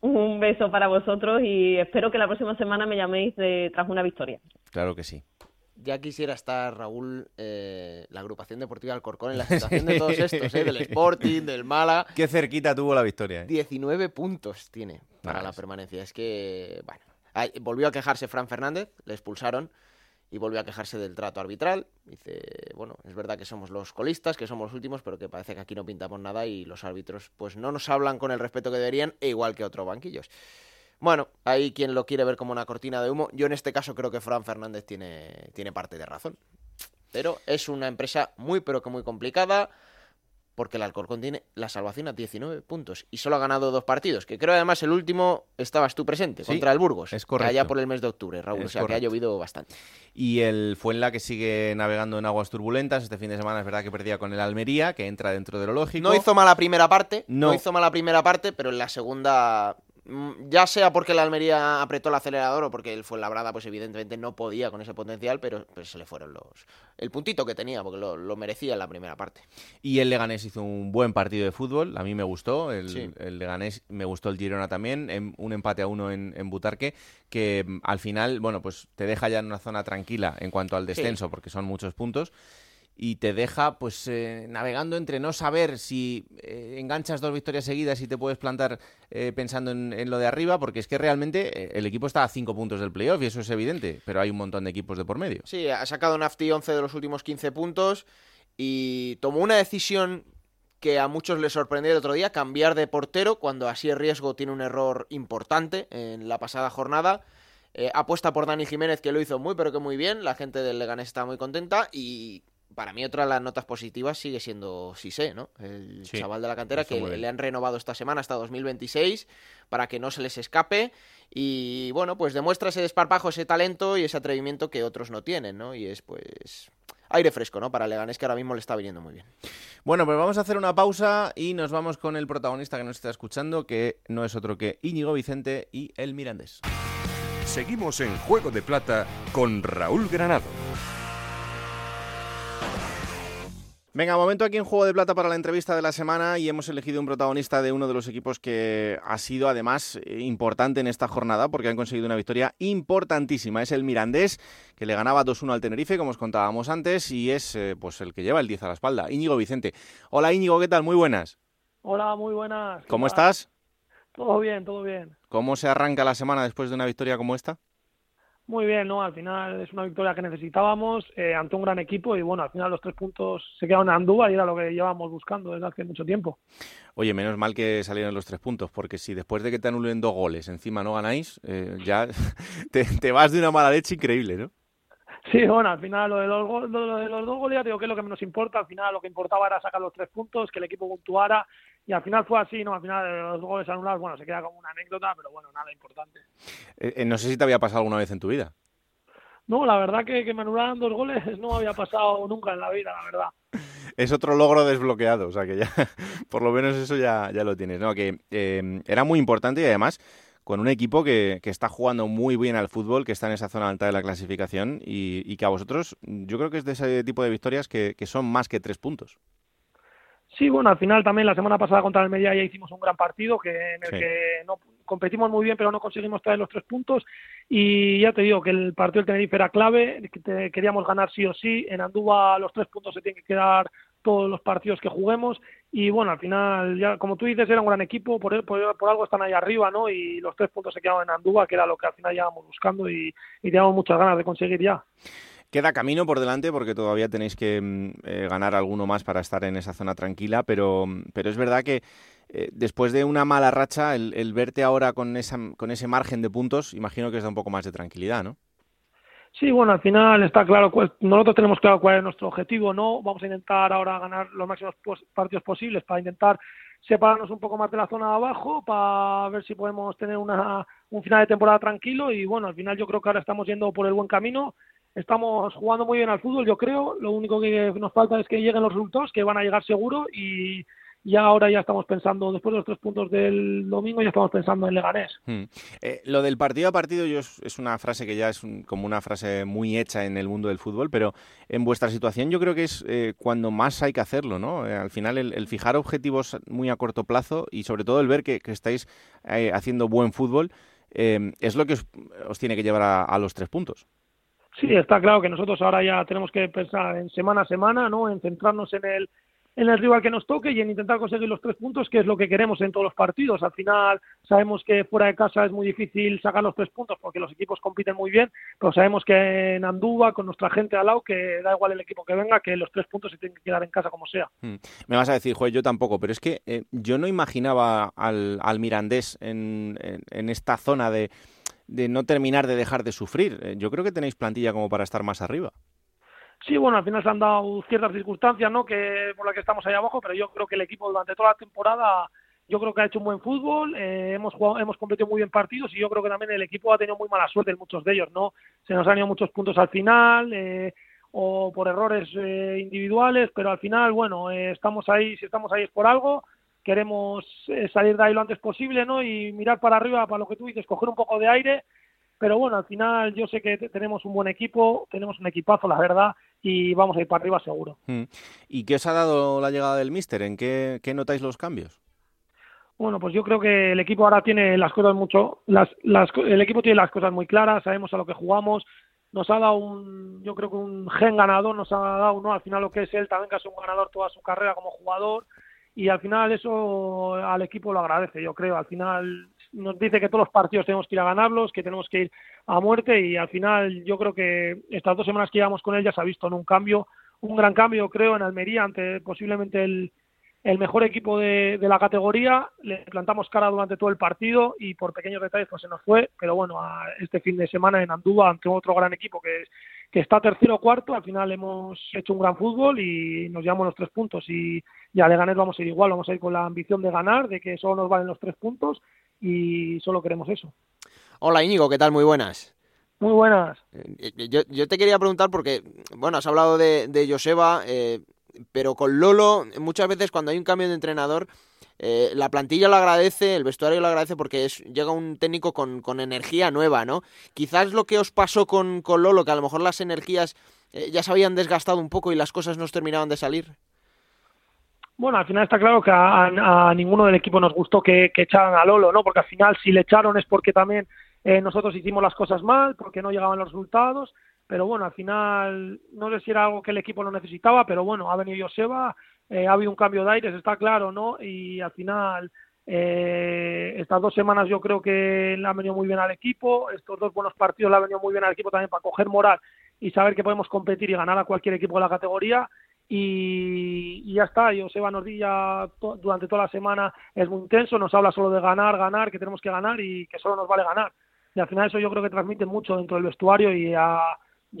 Un beso para vosotros y espero que la próxima semana me llaméis de, tras una victoria. Claro que sí. Ya quisiera estar, Raúl, eh, la agrupación deportiva Alcorcón en la situación de todos estos, ¿eh? del Sporting, del Mala. Qué cerquita tuvo la victoria. ¿eh? 19 puntos tiene para la permanencia. Es que, bueno, ay, volvió a quejarse Fran Fernández, le expulsaron y volvió a quejarse del trato arbitral. Dice, bueno, es verdad que somos los colistas, que somos los últimos, pero que parece que aquí no pintamos nada y los árbitros pues no nos hablan con el respeto que deberían, e igual que otros banquillos. Bueno, hay quien lo quiere ver como una cortina de humo. Yo en este caso creo que Fran Fernández tiene, tiene parte de razón. Pero es una empresa muy, pero que muy complicada porque el Alcorcón tiene la salvación a 19 puntos y solo ha ganado dos partidos, que creo además el último estabas tú presente, Sí, contra el Burgos, es correcto. allá por el mes de octubre, Raúl, Es o sea que ha llovido bastante. Y el Fuenla que sigue navegando en aguas turbulentas. Este fin de semana es verdad que perdía con el Almería, que entra dentro de lo lógico. No hizo mala primera parte, no. No. hizo mala primera parte, pero en la segunda, ya sea porque la Almería apretó el acelerador o porque el Fuenlabrada, pues evidentemente no podía con ese potencial, pero, pero se le fueron los el puntito que tenía, porque lo, lo merecía en la primera parte. Y el Leganés hizo un buen partido de fútbol, a mí me gustó, el, Sí. el Leganés me gustó el Girona también, en- un empate a uno en, en Butarque, que mm, al final, bueno, pues te deja ya en una zona tranquila en cuanto al descenso, porque son muchos puntos, y te deja pues eh, navegando entre no saber si eh, enganchas dos victorias seguidas y te puedes plantar eh, pensando en, lo de arriba, porque es que realmente el equipo está a cinco puntos del playoff y eso es evidente, pero hay un montón de equipos de por medio. Sí, ha sacado Nafti 11 de los últimos 15 puntos y tomó una decisión que a muchos les sorprendió el otro día, cambiar de portero cuando así el riesgo tiene un error importante en la pasada jornada. Apuesta por Dani Jiménez que lo hizo muy pero que muy bien, la gente del Leganés está muy contenta y para mí otra de las notas positivas sigue siendo Sisé, ¿no? El Sí, chaval de la cantera que le han renovado esta semana hasta 2026 para que no se les escape y bueno, pues demuestra ese desparpajo, ese talento y ese atrevimiento que otros no tienen, ¿no? Y es pues aire fresco, ¿no? Para Leganés que ahora mismo le está viniendo muy bien. Bueno, pues vamos a hacer una pausa y nos vamos con el protagonista que nos está escuchando, que no es otro que Íñigo Vicente y el Mirandés. Seguimos en Juego de Plata con Raúl Granado. Venga, momento aquí en Juego de Plata para la entrevista de la semana y hemos elegido un protagonista de uno de los equipos que ha sido además importante en esta jornada porque han conseguido una victoria importantísima. Es el Mirandés que le ganaba 2-1 al Tenerife, como os contábamos antes, y es eh, pues el que lleva el 10 a la espalda, Íñigo Vicente. Hola Íñigo, ¿qué tal? Muy buenas. Hola, muy buenas. ¿Cómo estás? Todo bien, todo bien. ¿Cómo se arranca la semana después de una victoria como esta? Muy bien, ¿no? Al final es una victoria que necesitábamos eh, ante un gran equipo y bueno, al final los tres puntos se quedaron en Andúa y era lo que llevábamos buscando desde hace mucho tiempo. Oye, menos mal que salieron los tres puntos, porque si después de que te anulen dos goles encima no ganáis, eh, ya te, vas de una mala leche increíble, ¿no? Sí, bueno, al final lo de los, lo de los dos goles ya digo que es lo que menos importa, al final lo que importaba era sacar los tres puntos, que el equipo puntuara y al final fue así, ¿no? Al final eh, los goles anulados, bueno, se queda como una anécdota, pero bueno, nada importante. Eh, eh, no sé si te había pasado alguna vez en tu vida. No, la verdad que, que me anularan dos goles no había pasado nunca en la vida, la verdad. Es otro logro desbloqueado, o sea que ya, por lo menos eso ya, ya lo tienes, ¿no? Que era muy importante y además con un equipo que, que, está jugando muy bien al fútbol, que está en esa zona alta de la clasificación y, y que a vosotros, yo creo que es de ese tipo de victorias que, que son más que tres puntos. Sí, bueno, al final también la semana pasada contra el Almería ya hicimos un gran partido que en el que no competimos muy bien, pero no conseguimos traer los tres puntos. Y ya te digo que el partido del Tenerife era clave, que queríamos ganar sí o sí. En Andúa los tres puntos se tienen que quedar todos los partidos que juguemos. Y bueno, al final, ya como tú dices, era un gran equipo, por, por, algo están ahí arriba, ¿no? Y los tres puntos se quedaron en Andúa, que era lo que al final llevábamos buscando y, y teníamos muchas ganas de conseguir ya. Queda camino por delante porque todavía tenéis que mm, eh, ganar alguno más para estar en esa zona tranquila, pero, mm, pero es verdad que eh, después de una mala racha, el, verte ahora con, esa, con ese margen de puntos, imagino que os da un poco más de tranquilidad, ¿no? Sí, bueno, al final está claro, nosotros tenemos claro cuál es nuestro objetivo, ¿no? Vamos a intentar ahora ganar los máximos partidos posibles para intentar separarnos un poco más de la zona de abajo, para ver si podemos tener una, un final de temporada tranquilo y bueno, al final yo creo que ahora estamos yendo por el buen camino estamos jugando muy bien al fútbol, yo creo. Lo único que nos falta es que lleguen los resultados, que van a llegar seguro y ya ahora ya estamos pensando, después de los tres puntos del domingo, ya estamos pensando en Leganés. Hmm. Eh, lo del partido a partido yo es, una frase que ya es como una frase muy hecha en el mundo del fútbol, pero en vuestra situación yo creo que es eh, cuando más hay que hacerlo, ¿no? Eh, al final el, fijar objetivos muy a corto plazo y sobre todo el ver que, estáis haciendo buen fútbol es lo que os, tiene que llevar a los tres puntos. Sí, está claro que nosotros ahora ya tenemos que pensar en semana a semana, ¿no? En centrarnos en el en el rival que nos toque y en intentar conseguir los tres puntos, que es lo que queremos en todos los partidos. Al final sabemos que fuera de casa es muy difícil sacar los tres puntos porque los equipos compiten muy bien, pero sabemos que en Andúa, con nuestra gente al lado, que da igual el equipo que venga, que los tres puntos se tienen que quedar en casa como sea. Hmm. Me vas a decir, juez, yo tampoco, pero es que eh, yo no imaginaba al, al Mirandés en, en esta zona de de no terminar de dejar de sufrir. Eh, yo creo que tenéis plantilla como para estar más arriba. Sí, bueno, al final se han dado ciertas circunstancias, ¿no? Que por las que estamos ahí abajo, pero yo creo que el equipo durante toda la temporada yo creo que ha hecho un buen fútbol, eh, hemos jugado, hemos competido muy bien partidos y yo creo que también el equipo ha tenido muy mala suerte en muchos de ellos, ¿no? Se nos han ido muchos puntos al final eh, o por errores individuales, pero al final, bueno, estamos ahí, si estamos ahí es por algo queremos eh, salir de ahí lo antes posible, ¿no? Y mirar para arriba, para lo que tú dices, coger un poco de aire. Pero bueno, al final yo sé que tenemos un buen equipo, tenemos un equipazo, la verdad, y vamos a ir para arriba seguro. Mm. ¿Y qué os ha dado la llegada del míster? ¿En qué, notáis los cambios? Bueno, pues yo creo que el equipo ahora tiene las cosas mucho, las, las, el equipo tiene las cosas muy claras, sabemos a lo que jugamos, nos ha dado un, yo creo que un gen ganador, nos ha dado, ¿no? Al final lo que es él también que ha sido un ganador toda su carrera como jugador, y al final eso al equipo lo agradece, yo creo. Al final nos dice que todos los partidos tenemos que ir a ganarlos, que tenemos que ir a muerte y al final yo creo que estas dos semanas que llevamos con él ya se ha visto en un cambio, un gran cambio creo en Almería ante posiblemente el, el mejor equipo de, de, la categoría, le plantamos cara durante todo el partido y por pequeños detalles pues se nos fue, pero bueno, a este fin de semana en Andúa ante otro gran equipo que que está tercero o cuarto, al final hemos hecho un gran fútbol y nos llevamos los tres puntos y ya de ganar vamos a ir igual, vamos a ir con la ambición de ganar, de que solo nos valen los tres puntos y solo queremos eso. Hola Íñigo, ¿qué tal? Muy buenas. Muy buenas. Eh, yo, yo, te quería preguntar porque, bueno, has hablado de, de Joseba, eh, pero con Lolo muchas veces cuando hay un cambio de entrenador eh, la plantilla lo agradece, el vestuario lo agradece porque es, llega un técnico con, con energía nueva, ¿no? Quizás lo que os pasó con, con Lolo, que a lo mejor las energías eh, ya se habían desgastado un poco y las cosas nos terminaban de salir. Bueno, al final está claro que a, ninguno del equipo nos gustó que, echaran a Lolo, ¿no? Porque al final si le echaron es porque también eh, nosotros hicimos las cosas mal, porque no llegaban los resultados, pero bueno, al final no sé si era algo que el equipo no necesitaba, pero bueno, ha venido Joseba, eh, ha habido un cambio de aires, está claro, ¿no? Y al final, eh, estas dos semanas yo creo que le han venido muy bien al equipo, estos dos buenos partidos le han venido muy bien al equipo también para coger moral y saber que podemos competir y ganar a cualquier equipo de la categoría. Y, ya está, Joseba nos ya durante toda la semana es muy intenso, nos habla solo de ganar, ganar, que tenemos que ganar y que solo nos vale ganar. Y al final eso yo creo que transmite mucho dentro del vestuario y a,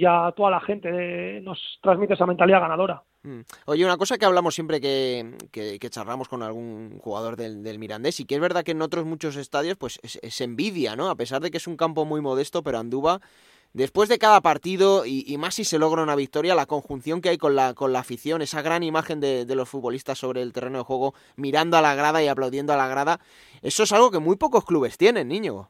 a toda la gente, nos transmite esa mentalidad ganadora. Mm. Oye, una cosa que hablamos siempre que, que, charlamos con algún jugador del, del, Mirandés, y que es verdad que en otros muchos estadios pues es, envidia, ¿no? A pesar de que es un campo muy modesto, pero Andúba, después de cada partido, y, más si se logra una victoria, la conjunción que hay con la, con la afición, esa gran imagen de, de los futbolistas sobre el terreno de juego, mirando a la grada y aplaudiendo a la grada, eso es algo que muy pocos clubes tienen, niño.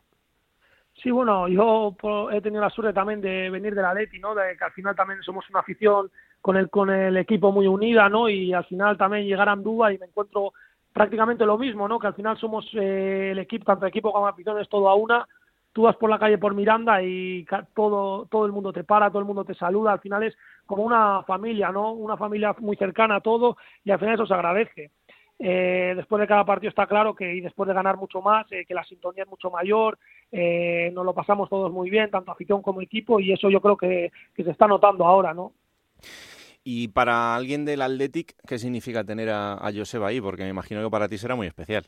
Sí, bueno, yo he tenido la suerte también de venir de la Leti, ¿no? De que al final también somos una afición con el, con el equipo muy unida, ¿no? Y al final también llegar a Andúa y me encuentro prácticamente lo mismo, ¿no? Que al final somos eh, el equipo, tanto equipo como afición es todo a una. Tú vas por la calle por Miranda y todo, todo el mundo te para, todo el mundo te saluda. Al final es como una familia, ¿no? Una familia muy cercana a todo y al final eso se agradece. Eh, después de cada partido está claro que y después de ganar mucho más, eh, que la sintonía es mucho mayor, eh, nos lo pasamos todos muy bien, tanto afición como equipo, y eso yo creo que, que se está notando ahora, ¿no? Y para alguien del Athletic, ¿qué significa tener a, Joseba ahí? Porque me imagino que para ti será muy especial.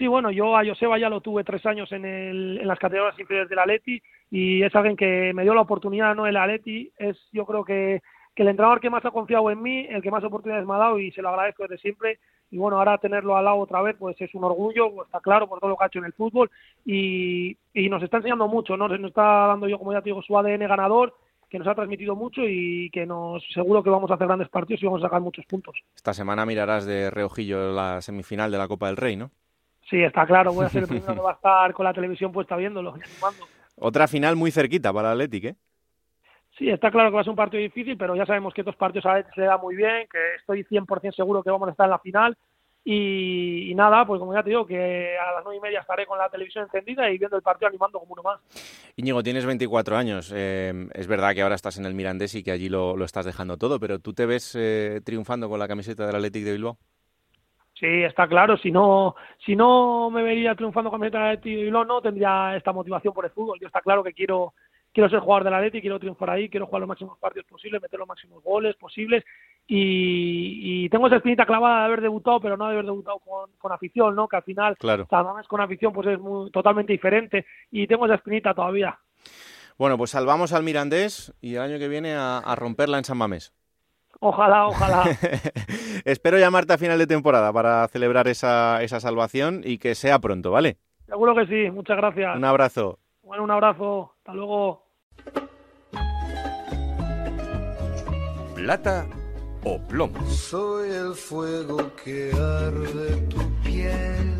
Sí, bueno, yo a Joseba ya lo tuve tres años en, el, en las categorías inferiores del Atleti y es alguien que me dio la oportunidad, ¿no? El Atleti es, yo creo que, el entrenador que más ha confiado en mí, el que más oportunidades me ha dado y se lo agradezco desde siempre. Y bueno, ahora tenerlo al lado otra vez, pues es un orgullo, pues está claro, por todo lo que ha hecho en el fútbol y, y nos está enseñando mucho, ¿no? Nos está dando yo, como ya te digo, su ADN ganador que nos ha transmitido mucho y que nos seguro que vamos a hacer grandes partidos y vamos a sacar muchos puntos. Esta semana mirarás de reojillo la semifinal de la Copa del Rey, ¿no? Sí, está claro, voy a ser el primero que va a estar con la televisión puesta viéndolo Otra final muy cerquita para el Atlético, ¿eh? Sí, está claro que va a ser un partido difícil, pero ya sabemos que estos partidos a veces se da muy bien, que estoy 100% seguro que vamos a estar en la final y, nada, pues como ya te digo, que a las nueve y media estaré con la televisión encendida y viendo el partido animando como uno más. Íñigo, tienes 24 años. Eh, es verdad que ahora estás en el Mirandés y que allí lo, lo estás dejando todo, pero ¿tú te ves eh, triunfando con la camiseta del Athletic de Bilbao? Sí, está claro. Si no, si no me vería triunfando con la Athletic de Bilbao, no tendría esta motivación por el fútbol. Yo está claro que quiero quiero ser jugador del Atleti, quiero triunfar ahí, quiero jugar los máximos partidos posibles, meter los máximos goles posibles y, tengo esa espinita clavada de haber debutado, pero no de haber debutado con, afición, ¿no? Que al final, claro. es con afición, pues es muy, totalmente diferente y tengo esa espinita todavía. Bueno, pues salvamos al Mirandés y el año que viene a, romperla en San Mamés. Ojalá, ojalá. Espero llamarte a final de temporada para celebrar esa, esa salvación y que sea pronto, ¿vale? Seguro que sí, muchas gracias. Un abrazo. Bueno, un abrazo. Hasta luego. Plata o plomo. Soy el fuego que arde tu piel.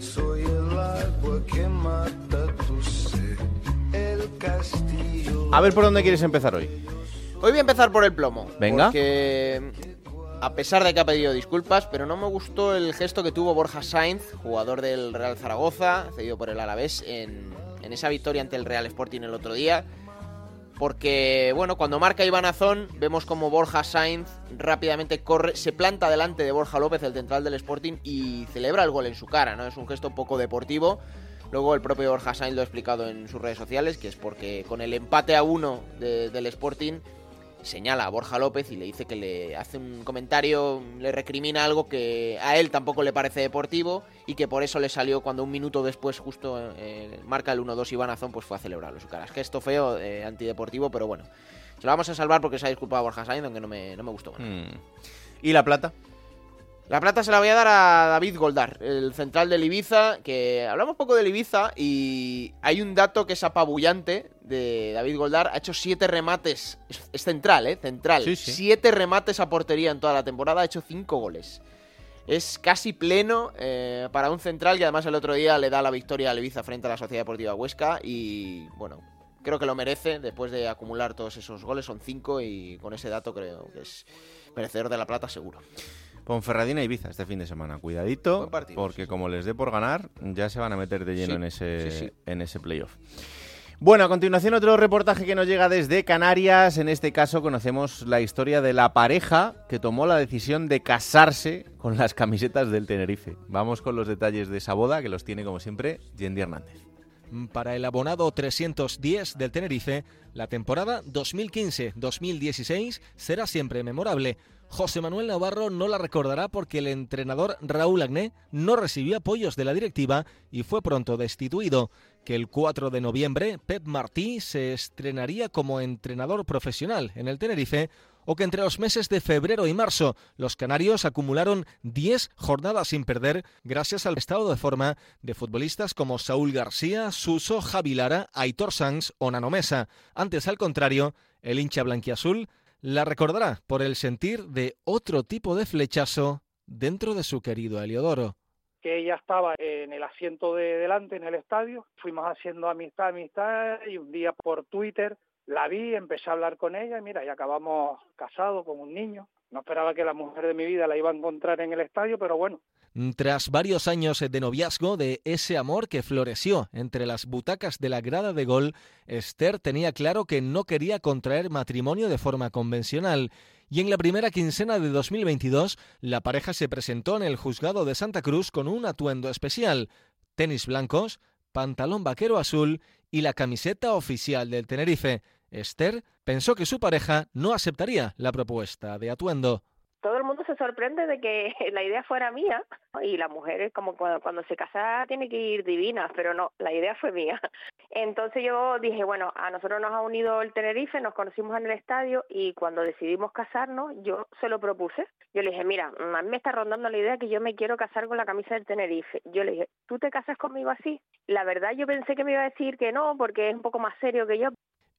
Soy el agua que mata tu sed. El castillo. A ver por dónde quieres empezar hoy. Hoy voy a empezar por el plomo. Venga. Porque a pesar de que ha pedido disculpas, pero no me gustó el gesto que tuvo Borja Sainz, jugador del Real Zaragoza, cedido por el Alavés, en, en esa victoria ante el Real Sporting el otro día. Porque, bueno, cuando marca Iván Azón, vemos como Borja Sainz rápidamente corre, se planta delante de Borja López, el central del Sporting, y celebra el gol en su cara, ¿no? Es un gesto poco deportivo. Luego el propio Borja Sainz lo ha explicado en sus redes sociales, que es porque con el empate a uno del Sporting señala a Borja López y le dice que le hace un comentario, le recrimina algo que a él tampoco le parece deportivo y que por eso le salió cuando un minuto después justo eh, marca el 1-2 Iván Azón, pues fue a celebrarlo su cara. Es que esto feo, eh, antideportivo, pero bueno. Se lo vamos a salvar porque se ha disculpado a Borja Sainz, aunque no me, no me gustó. Hmm. ¿Y La Plata? La plata se la voy a dar a David Goldar, el central del Ibiza, que hablamos poco del Ibiza y hay un dato que es apabullante de David Goldar. Ha hecho siete remates, es, central, ¿eh? Central. Sí, sí. Siete remates a portería en toda la temporada, ha hecho cinco goles. Es casi pleno eh, para un central que además el otro día le da la victoria al Ibiza frente a la Sociedad Deportiva Huesca y bueno, creo que lo merece después de acumular todos esos goles, son cinco y con ese dato creo que es merecedor de la plata seguro. Ponferradina y Ibiza este fin de semana. Cuidadito, partido, porque como les dé por ganar, ya se van a meter de lleno Sí, en ese, sí. en ese playoff. Bueno, a continuación otro reportaje que nos llega desde Canarias. En este caso conocemos la historia de la pareja que tomó la decisión de casarse con las camisetas del Tenerife. Vamos con los detalles de esa boda que los tiene como siempre Yendi Hernández. Para el abonado 310 del Tenerife, la temporada 2015-2016 será siempre memorable. José Manuel Navarro no la recordará porque el entrenador Raúl Agné no recibió apoyos de la directiva y fue pronto destituido. Que el 4 de noviembre Pep Martí se estrenaría como entrenador profesional en el Tenerife o que entre los meses de febrero y marzo los canarios acumularon 10 jornadas sin perder gracias al estado de forma de futbolistas como Saúl García, Suso, Javi Lara, Aitor Sanz o Nano Mesa. Antes, al contrario, el hincha blanquiazul la recordará por el sentir de otro tipo de flechazo dentro de su querido Heliodoro. que ella estaba en el asiento de delante en el estadio, fuimos haciendo amistad, amistad y un día por Twitter la vi, empecé a hablar con ella y mira, ya acabamos casados con un niño. No esperaba que la mujer de mi vida la iba a encontrar en el estadio, pero bueno, Tras varios años de noviazgo, de ese amor que floreció entre las butacas de la grada de gol, Esther tenía claro que no quería contraer matrimonio de forma convencional. Y en la primera quincena de 2022, la pareja se presentó en el juzgado de Santa Cruz con un atuendo especial: tenis blancos, pantalón vaquero azul y la camiseta oficial del Tenerife. Esther pensó que su pareja no aceptaría la propuesta de atuendo. Todo el mundo se sorprende de que la idea fuera mía y la mujer es como cuando, cuando se casa tiene que ir divina, pero no, la idea fue mía. Entonces yo dije, bueno, a nosotros nos ha unido el Tenerife, nos conocimos en el estadio y cuando decidimos casarnos yo se lo propuse. Yo le dije, mira, a mí me está rondando la idea que yo me quiero casar con la camisa del Tenerife. Yo le dije, ¿tú te casas conmigo así? La verdad yo pensé que me iba a decir que no porque es un poco más serio que yo,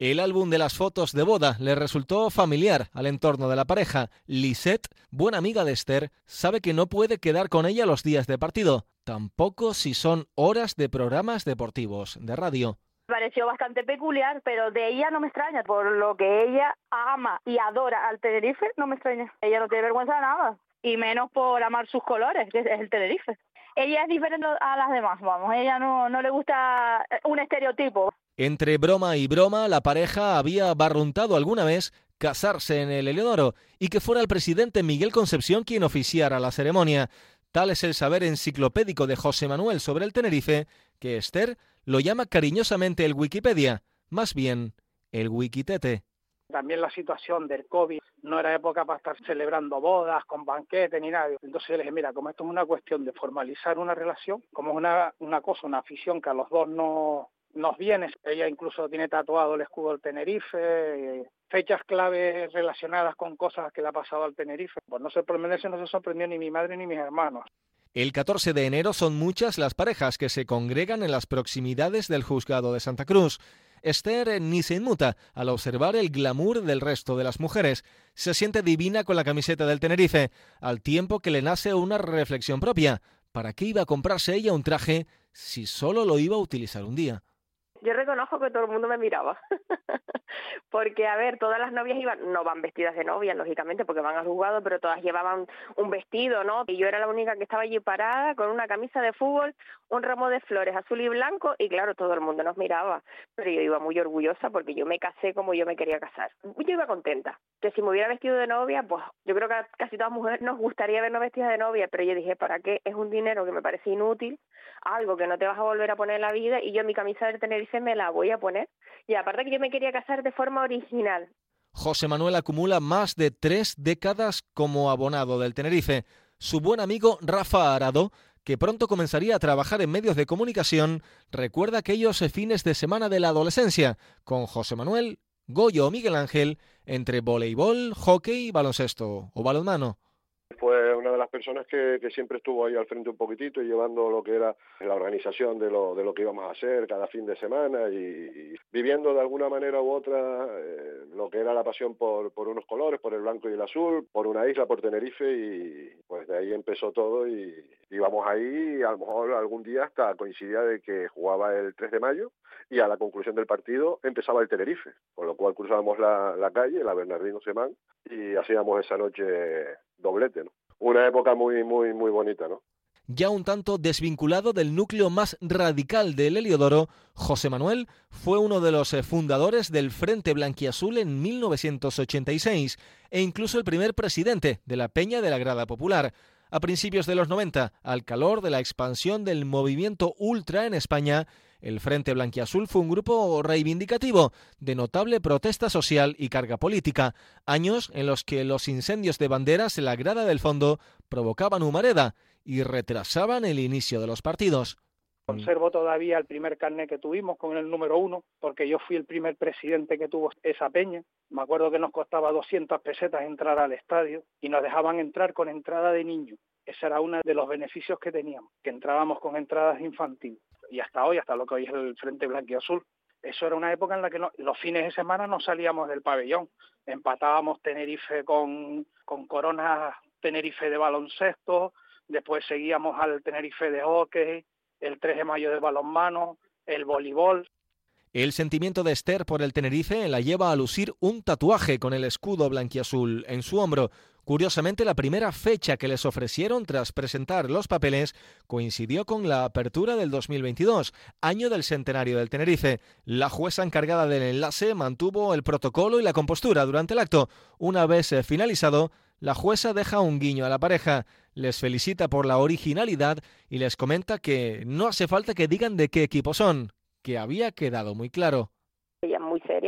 El álbum de las fotos de boda le resultó familiar al entorno de la pareja. Lisette, buena amiga de Esther, sabe que no puede quedar con ella los días de partido, tampoco si son horas de programas deportivos de radio. Pareció bastante peculiar, pero de ella no me extraña. Por lo que ella ama y adora al Tenerife, no me extraña. Ella no tiene vergüenza de nada. Y menos por amar sus colores, que es el Tenerife. Ella es diferente a las demás, vamos. Ella no, no le gusta un estereotipo. Entre broma y broma, la pareja había barruntado alguna vez casarse en el Eleodoro y que fuera el presidente Miguel Concepción quien oficiara la ceremonia. Tal es el saber enciclopédico de José Manuel sobre el Tenerife, que Esther lo llama cariñosamente el Wikipedia, más bien el Wikitete. también la situación del COVID no era época para estar celebrando bodas, con banquetes ni nada. Entonces yo dije, mira, como esto es una cuestión de formalizar una relación, como es una, una cosa, una afición que a los dos no nos viene, ella incluso tiene tatuado el escudo del Tenerife, eh, fechas claves relacionadas con cosas que le ha pasado al Tenerife. Pues no sorprenderse, no se sorprendió ni mi madre ni mis hermanos. El 14 de enero son muchas las parejas que se congregan en las proximidades del juzgado de Santa Cruz. Esther eh, ni se inmuta al observar el glamour del resto de las mujeres. Se siente divina con la camiseta del Tenerife, al tiempo que le nace una reflexión propia. ¿Para qué iba a comprarse ella un traje si solo lo iba a utilizar un día? Yo reconozco que todo el mundo me miraba. porque, a ver, todas las novias iban, no van vestidas de novia, lógicamente, porque van al juzgado, pero todas llevaban un vestido, ¿no? Y yo era la única que estaba allí parada con una camisa de fútbol, un ramo de flores azul y blanco, y claro, todo el mundo nos miraba. Pero yo iba muy orgullosa porque yo me casé como yo me quería casar. Yo iba contenta. Que si me hubiera vestido de novia, pues yo creo que casi todas mujeres nos gustaría vernos vestidas de novia, pero yo dije, ¿para qué? Es un dinero que me parece inútil, algo que no te vas a volver a poner en la vida, y yo mi camisa del Tenerife me la voy a poner. Y aparte que yo me quería casar de forma original. José Manuel acumula más de tres décadas como abonado del Tenerife. Su buen amigo Rafa Arado, que pronto comenzaría a trabajar en medios de comunicación, recuerda aquellos fines de semana de la adolescencia, con José Manuel, Goyo o Miguel Ángel, entre voleibol, hockey, baloncesto o balonmano. Fue una de las personas que, siempre estuvo ahí al frente un poquitito y llevando lo que era la organización de lo, de lo que íbamos a hacer cada fin de semana y, y viviendo de alguna manera u otra eh, lo que era la pasión por, por unos colores, por el blanco y el azul, por una isla, por Tenerife y pues de ahí empezó todo y íbamos ahí a lo mejor algún día hasta coincidía de que jugaba el 3 de mayo y a la conclusión del partido empezaba el Tenerife, con lo cual cruzábamos la, la calle, la Bernardino Semán, y hacíamos esa noche doblete, ¿no? Una época muy, muy, muy bonita, ¿no? Ya un tanto desvinculado del núcleo más radical del Heliodoro, José Manuel fue uno de los fundadores del Frente Blanquiazul en 1986 e incluso el primer presidente de la Peña de la Grada Popular. A principios de los 90, al calor de la expansión del movimiento ultra en España, el Frente Blanquiazul fue un grupo reivindicativo, de notable protesta social y carga política, años en los que los incendios de banderas en la grada del fondo provocaban humareda y retrasaban el inicio de los partidos. Conservo todavía el primer carnet que tuvimos con el número uno, porque yo fui el primer presidente que tuvo esa peña. Me acuerdo que nos costaba 200 pesetas entrar al estadio y nos dejaban entrar con entrada de niños. Ese era uno de los beneficios que teníamos, que entrábamos con entradas infantiles. Y hasta hoy, hasta lo que hoy es el Frente Blanquiazul. Eso era una época en la que los fines de semana no salíamos del pabellón. Empatábamos Tenerife con, con Corona Tenerife de baloncesto, después seguíamos al Tenerife de hockey, el 3 de mayo de balonmano, el voleibol. El sentimiento de Esther por el Tenerife la lleva a lucir un tatuaje con el escudo blanquiazul en su hombro. Curiosamente, la primera fecha que les ofrecieron tras presentar los papeles coincidió con la apertura del 2022, año del centenario del Tenerife. La jueza encargada del enlace mantuvo el protocolo y la compostura durante el acto. Una vez finalizado, la jueza deja un guiño a la pareja, les felicita por la originalidad y les comenta que no hace falta que digan de qué equipo son, que había quedado muy claro.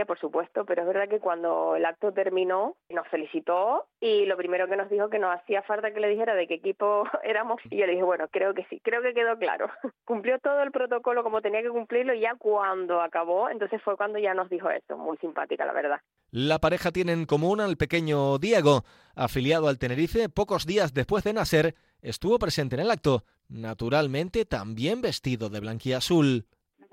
Por supuesto, pero es verdad que cuando el acto terminó nos felicitó y lo primero que nos dijo que no hacía falta que le dijera de qué equipo éramos y yo le dije, bueno, creo que sí, creo que quedó claro. Cumplió todo el protocolo como tenía que cumplirlo y ya cuando acabó, entonces fue cuando ya nos dijo esto, muy simpática la verdad. La pareja tiene en común al pequeño Diego, afiliado al Tenerife, pocos días después de nacer, estuvo presente en el acto, naturalmente también vestido de blanquiazul.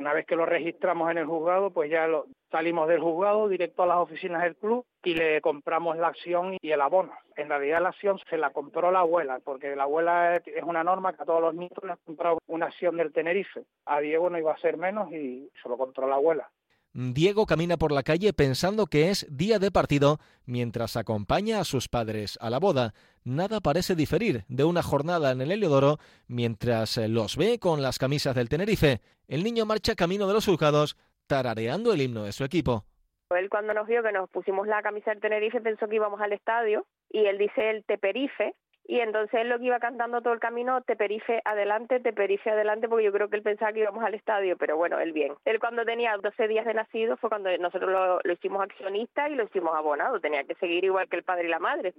Una vez que lo registramos en el juzgado, pues ya lo, salimos del juzgado directo a las oficinas del club y le compramos la acción y el abono. En realidad la acción se la compró la abuela, porque la abuela es una norma que a todos los nietos les ha comprado una acción del Tenerife. A Diego no iba a ser menos y se lo compró la abuela. Diego camina por la calle pensando que es día de partido mientras acompaña a sus padres a la boda. Nada parece diferir de una jornada en el Heliodoro mientras los ve con las camisas del Tenerife. El niño marcha camino de los juzgados tarareando el himno de su equipo. Él cuando nos vio que nos pusimos la camisa del Tenerife pensó que íbamos al estadio y él dice el Teperife y entonces él lo que iba cantando todo el camino, Teperife adelante, Teperife adelante, porque yo creo que él pensaba que íbamos al estadio, pero bueno, él bien. Él cuando tenía 12 días de nacido fue cuando nosotros lo, lo hicimos accionista y lo hicimos abonado, tenía que seguir igual que el padre y la madre.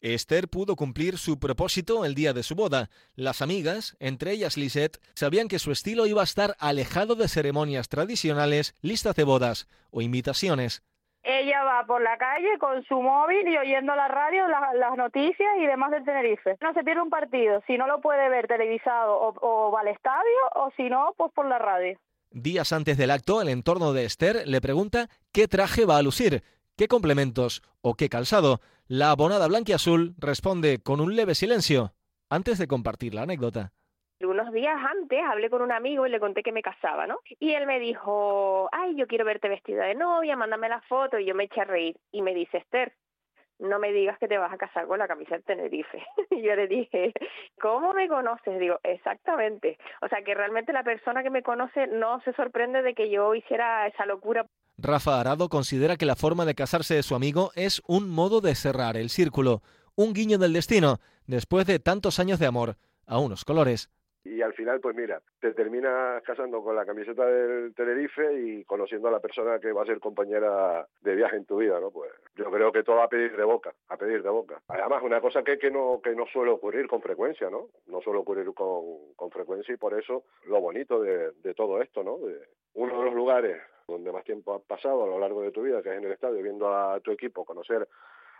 Esther pudo cumplir su propósito el día de su boda. Las amigas, entre ellas Lisette, sabían que su estilo iba a estar alejado de ceremonias tradicionales, listas de bodas o invitaciones. Ella va por la calle con su móvil y oyendo la radio, la, las noticias y demás del Tenerife. No se pierde un partido si no lo puede ver televisado o, o va al estadio o si no, pues por la radio. Días antes del acto, el entorno de Esther le pregunta qué traje va a lucir, qué complementos o qué calzado. La abonada blanquiazul responde con un leve silencio antes de compartir la anécdota. Unos días antes hablé con un amigo y le conté que me casaba, ¿no? Y él me dijo, ay, yo quiero verte vestida de novia, mándame la foto. Y yo me eché a reír. Y me dice, Esther, no me digas que te vas a casar con la camisa del Tenerife. y yo le dije, ¿cómo me conoces? Digo, exactamente. O sea, que realmente la persona que me conoce no se sorprende de que yo hiciera esa locura. Rafa Arado considera que la forma de casarse de su amigo es un modo de cerrar el círculo, un guiño del destino, después de tantos años de amor, a unos colores. Y al final, pues mira, te terminas casando con la camiseta del Tenerife y conociendo a la persona que va a ser compañera de viaje en tu vida, ¿no? Pues yo creo que todo a pedir de boca, a pedir de boca. Además, una cosa que, que no que no suele ocurrir con frecuencia, ¿no? No suele ocurrir con, con frecuencia y por eso lo bonito de, de todo esto, ¿no? Uno de los lugares donde más tiempo has pasado a lo largo de tu vida, que es en el estadio, viendo a tu equipo, conocer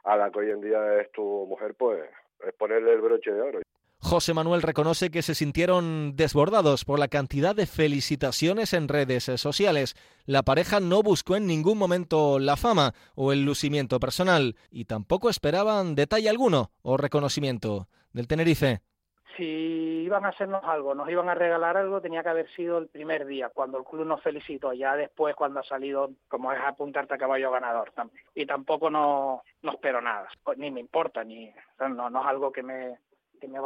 a la que hoy en día es tu mujer, pues es ponerle el broche de oro. José Manuel reconoce que se sintieron desbordados por la cantidad de felicitaciones en redes sociales. La pareja no buscó en ningún momento la fama o el lucimiento personal y tampoco esperaban detalle alguno o reconocimiento del Tenerife. Si iban a hacernos algo, nos iban a regalar algo, tenía que haber sido el primer día, cuando el club nos felicitó, ya después cuando ha salido, como es apuntarte a caballo ganador. Y tampoco no, no espero nada, pues ni me importa, ni no, no es algo que me, me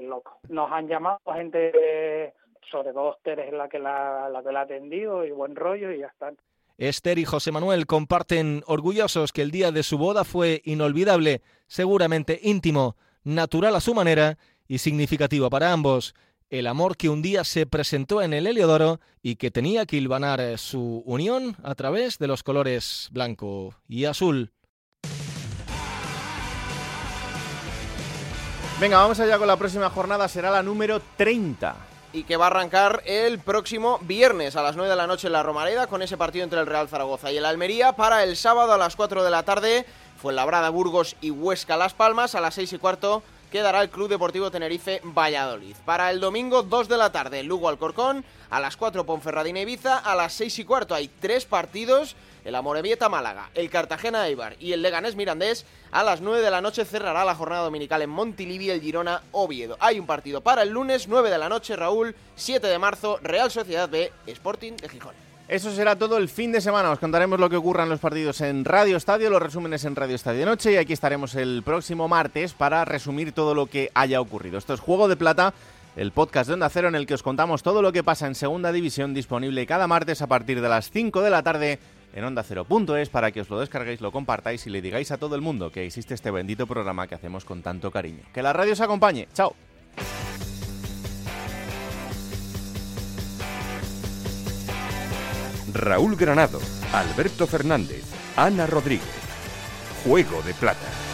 loco. Nos han llamado gente, sobre todo Esther es la que la, la que la ha atendido y buen rollo y ya está. Esther y José Manuel comparten orgullosos que el día de su boda fue inolvidable, seguramente íntimo, natural a su manera y significativo para ambos. El amor que un día se presentó en el Heliodoro y que tenía que hilvanar su unión a través de los colores blanco y azul. Venga, vamos allá con la próxima jornada, será la número 30. Y que va a arrancar el próximo viernes a las 9 de la noche en la Romareda con ese partido entre el Real Zaragoza y el Almería. Para el sábado a las 4 de la tarde fue Labrada, Burgos y Huesca Las Palmas. A las 6 y cuarto quedará el Club Deportivo Tenerife Valladolid. Para el domingo 2 de la tarde Lugo Alcorcón. A las 4 Ponferradina Ibiza. A las 6 y cuarto hay tres partidos el Amorebieta Málaga, el Cartagena Eibar y el Leganés Mirandés. A las 9 de la noche cerrará la jornada dominical en Montilivi el Girona Oviedo. Hay un partido para el lunes, 9 de la noche, Raúl, 7 de marzo, Real Sociedad B, Sporting de Gijón. Eso será todo el fin de semana. Os contaremos lo que ocurra en los partidos en Radio Estadio, los resúmenes en Radio Estadio de Noche y aquí estaremos el próximo martes para resumir todo lo que haya ocurrido. Esto es Juego de Plata, el podcast de Onda Cero en el que os contamos todo lo que pasa en Segunda División disponible cada martes a partir de las 5 de la tarde en onda es para que os lo descarguéis, lo compartáis y le digáis a todo el mundo que existe este bendito programa que hacemos con tanto cariño. Que la radio os acompañe. Chao. Raúl Granado, Alberto Fernández, Ana Rodríguez. Juego de Plata.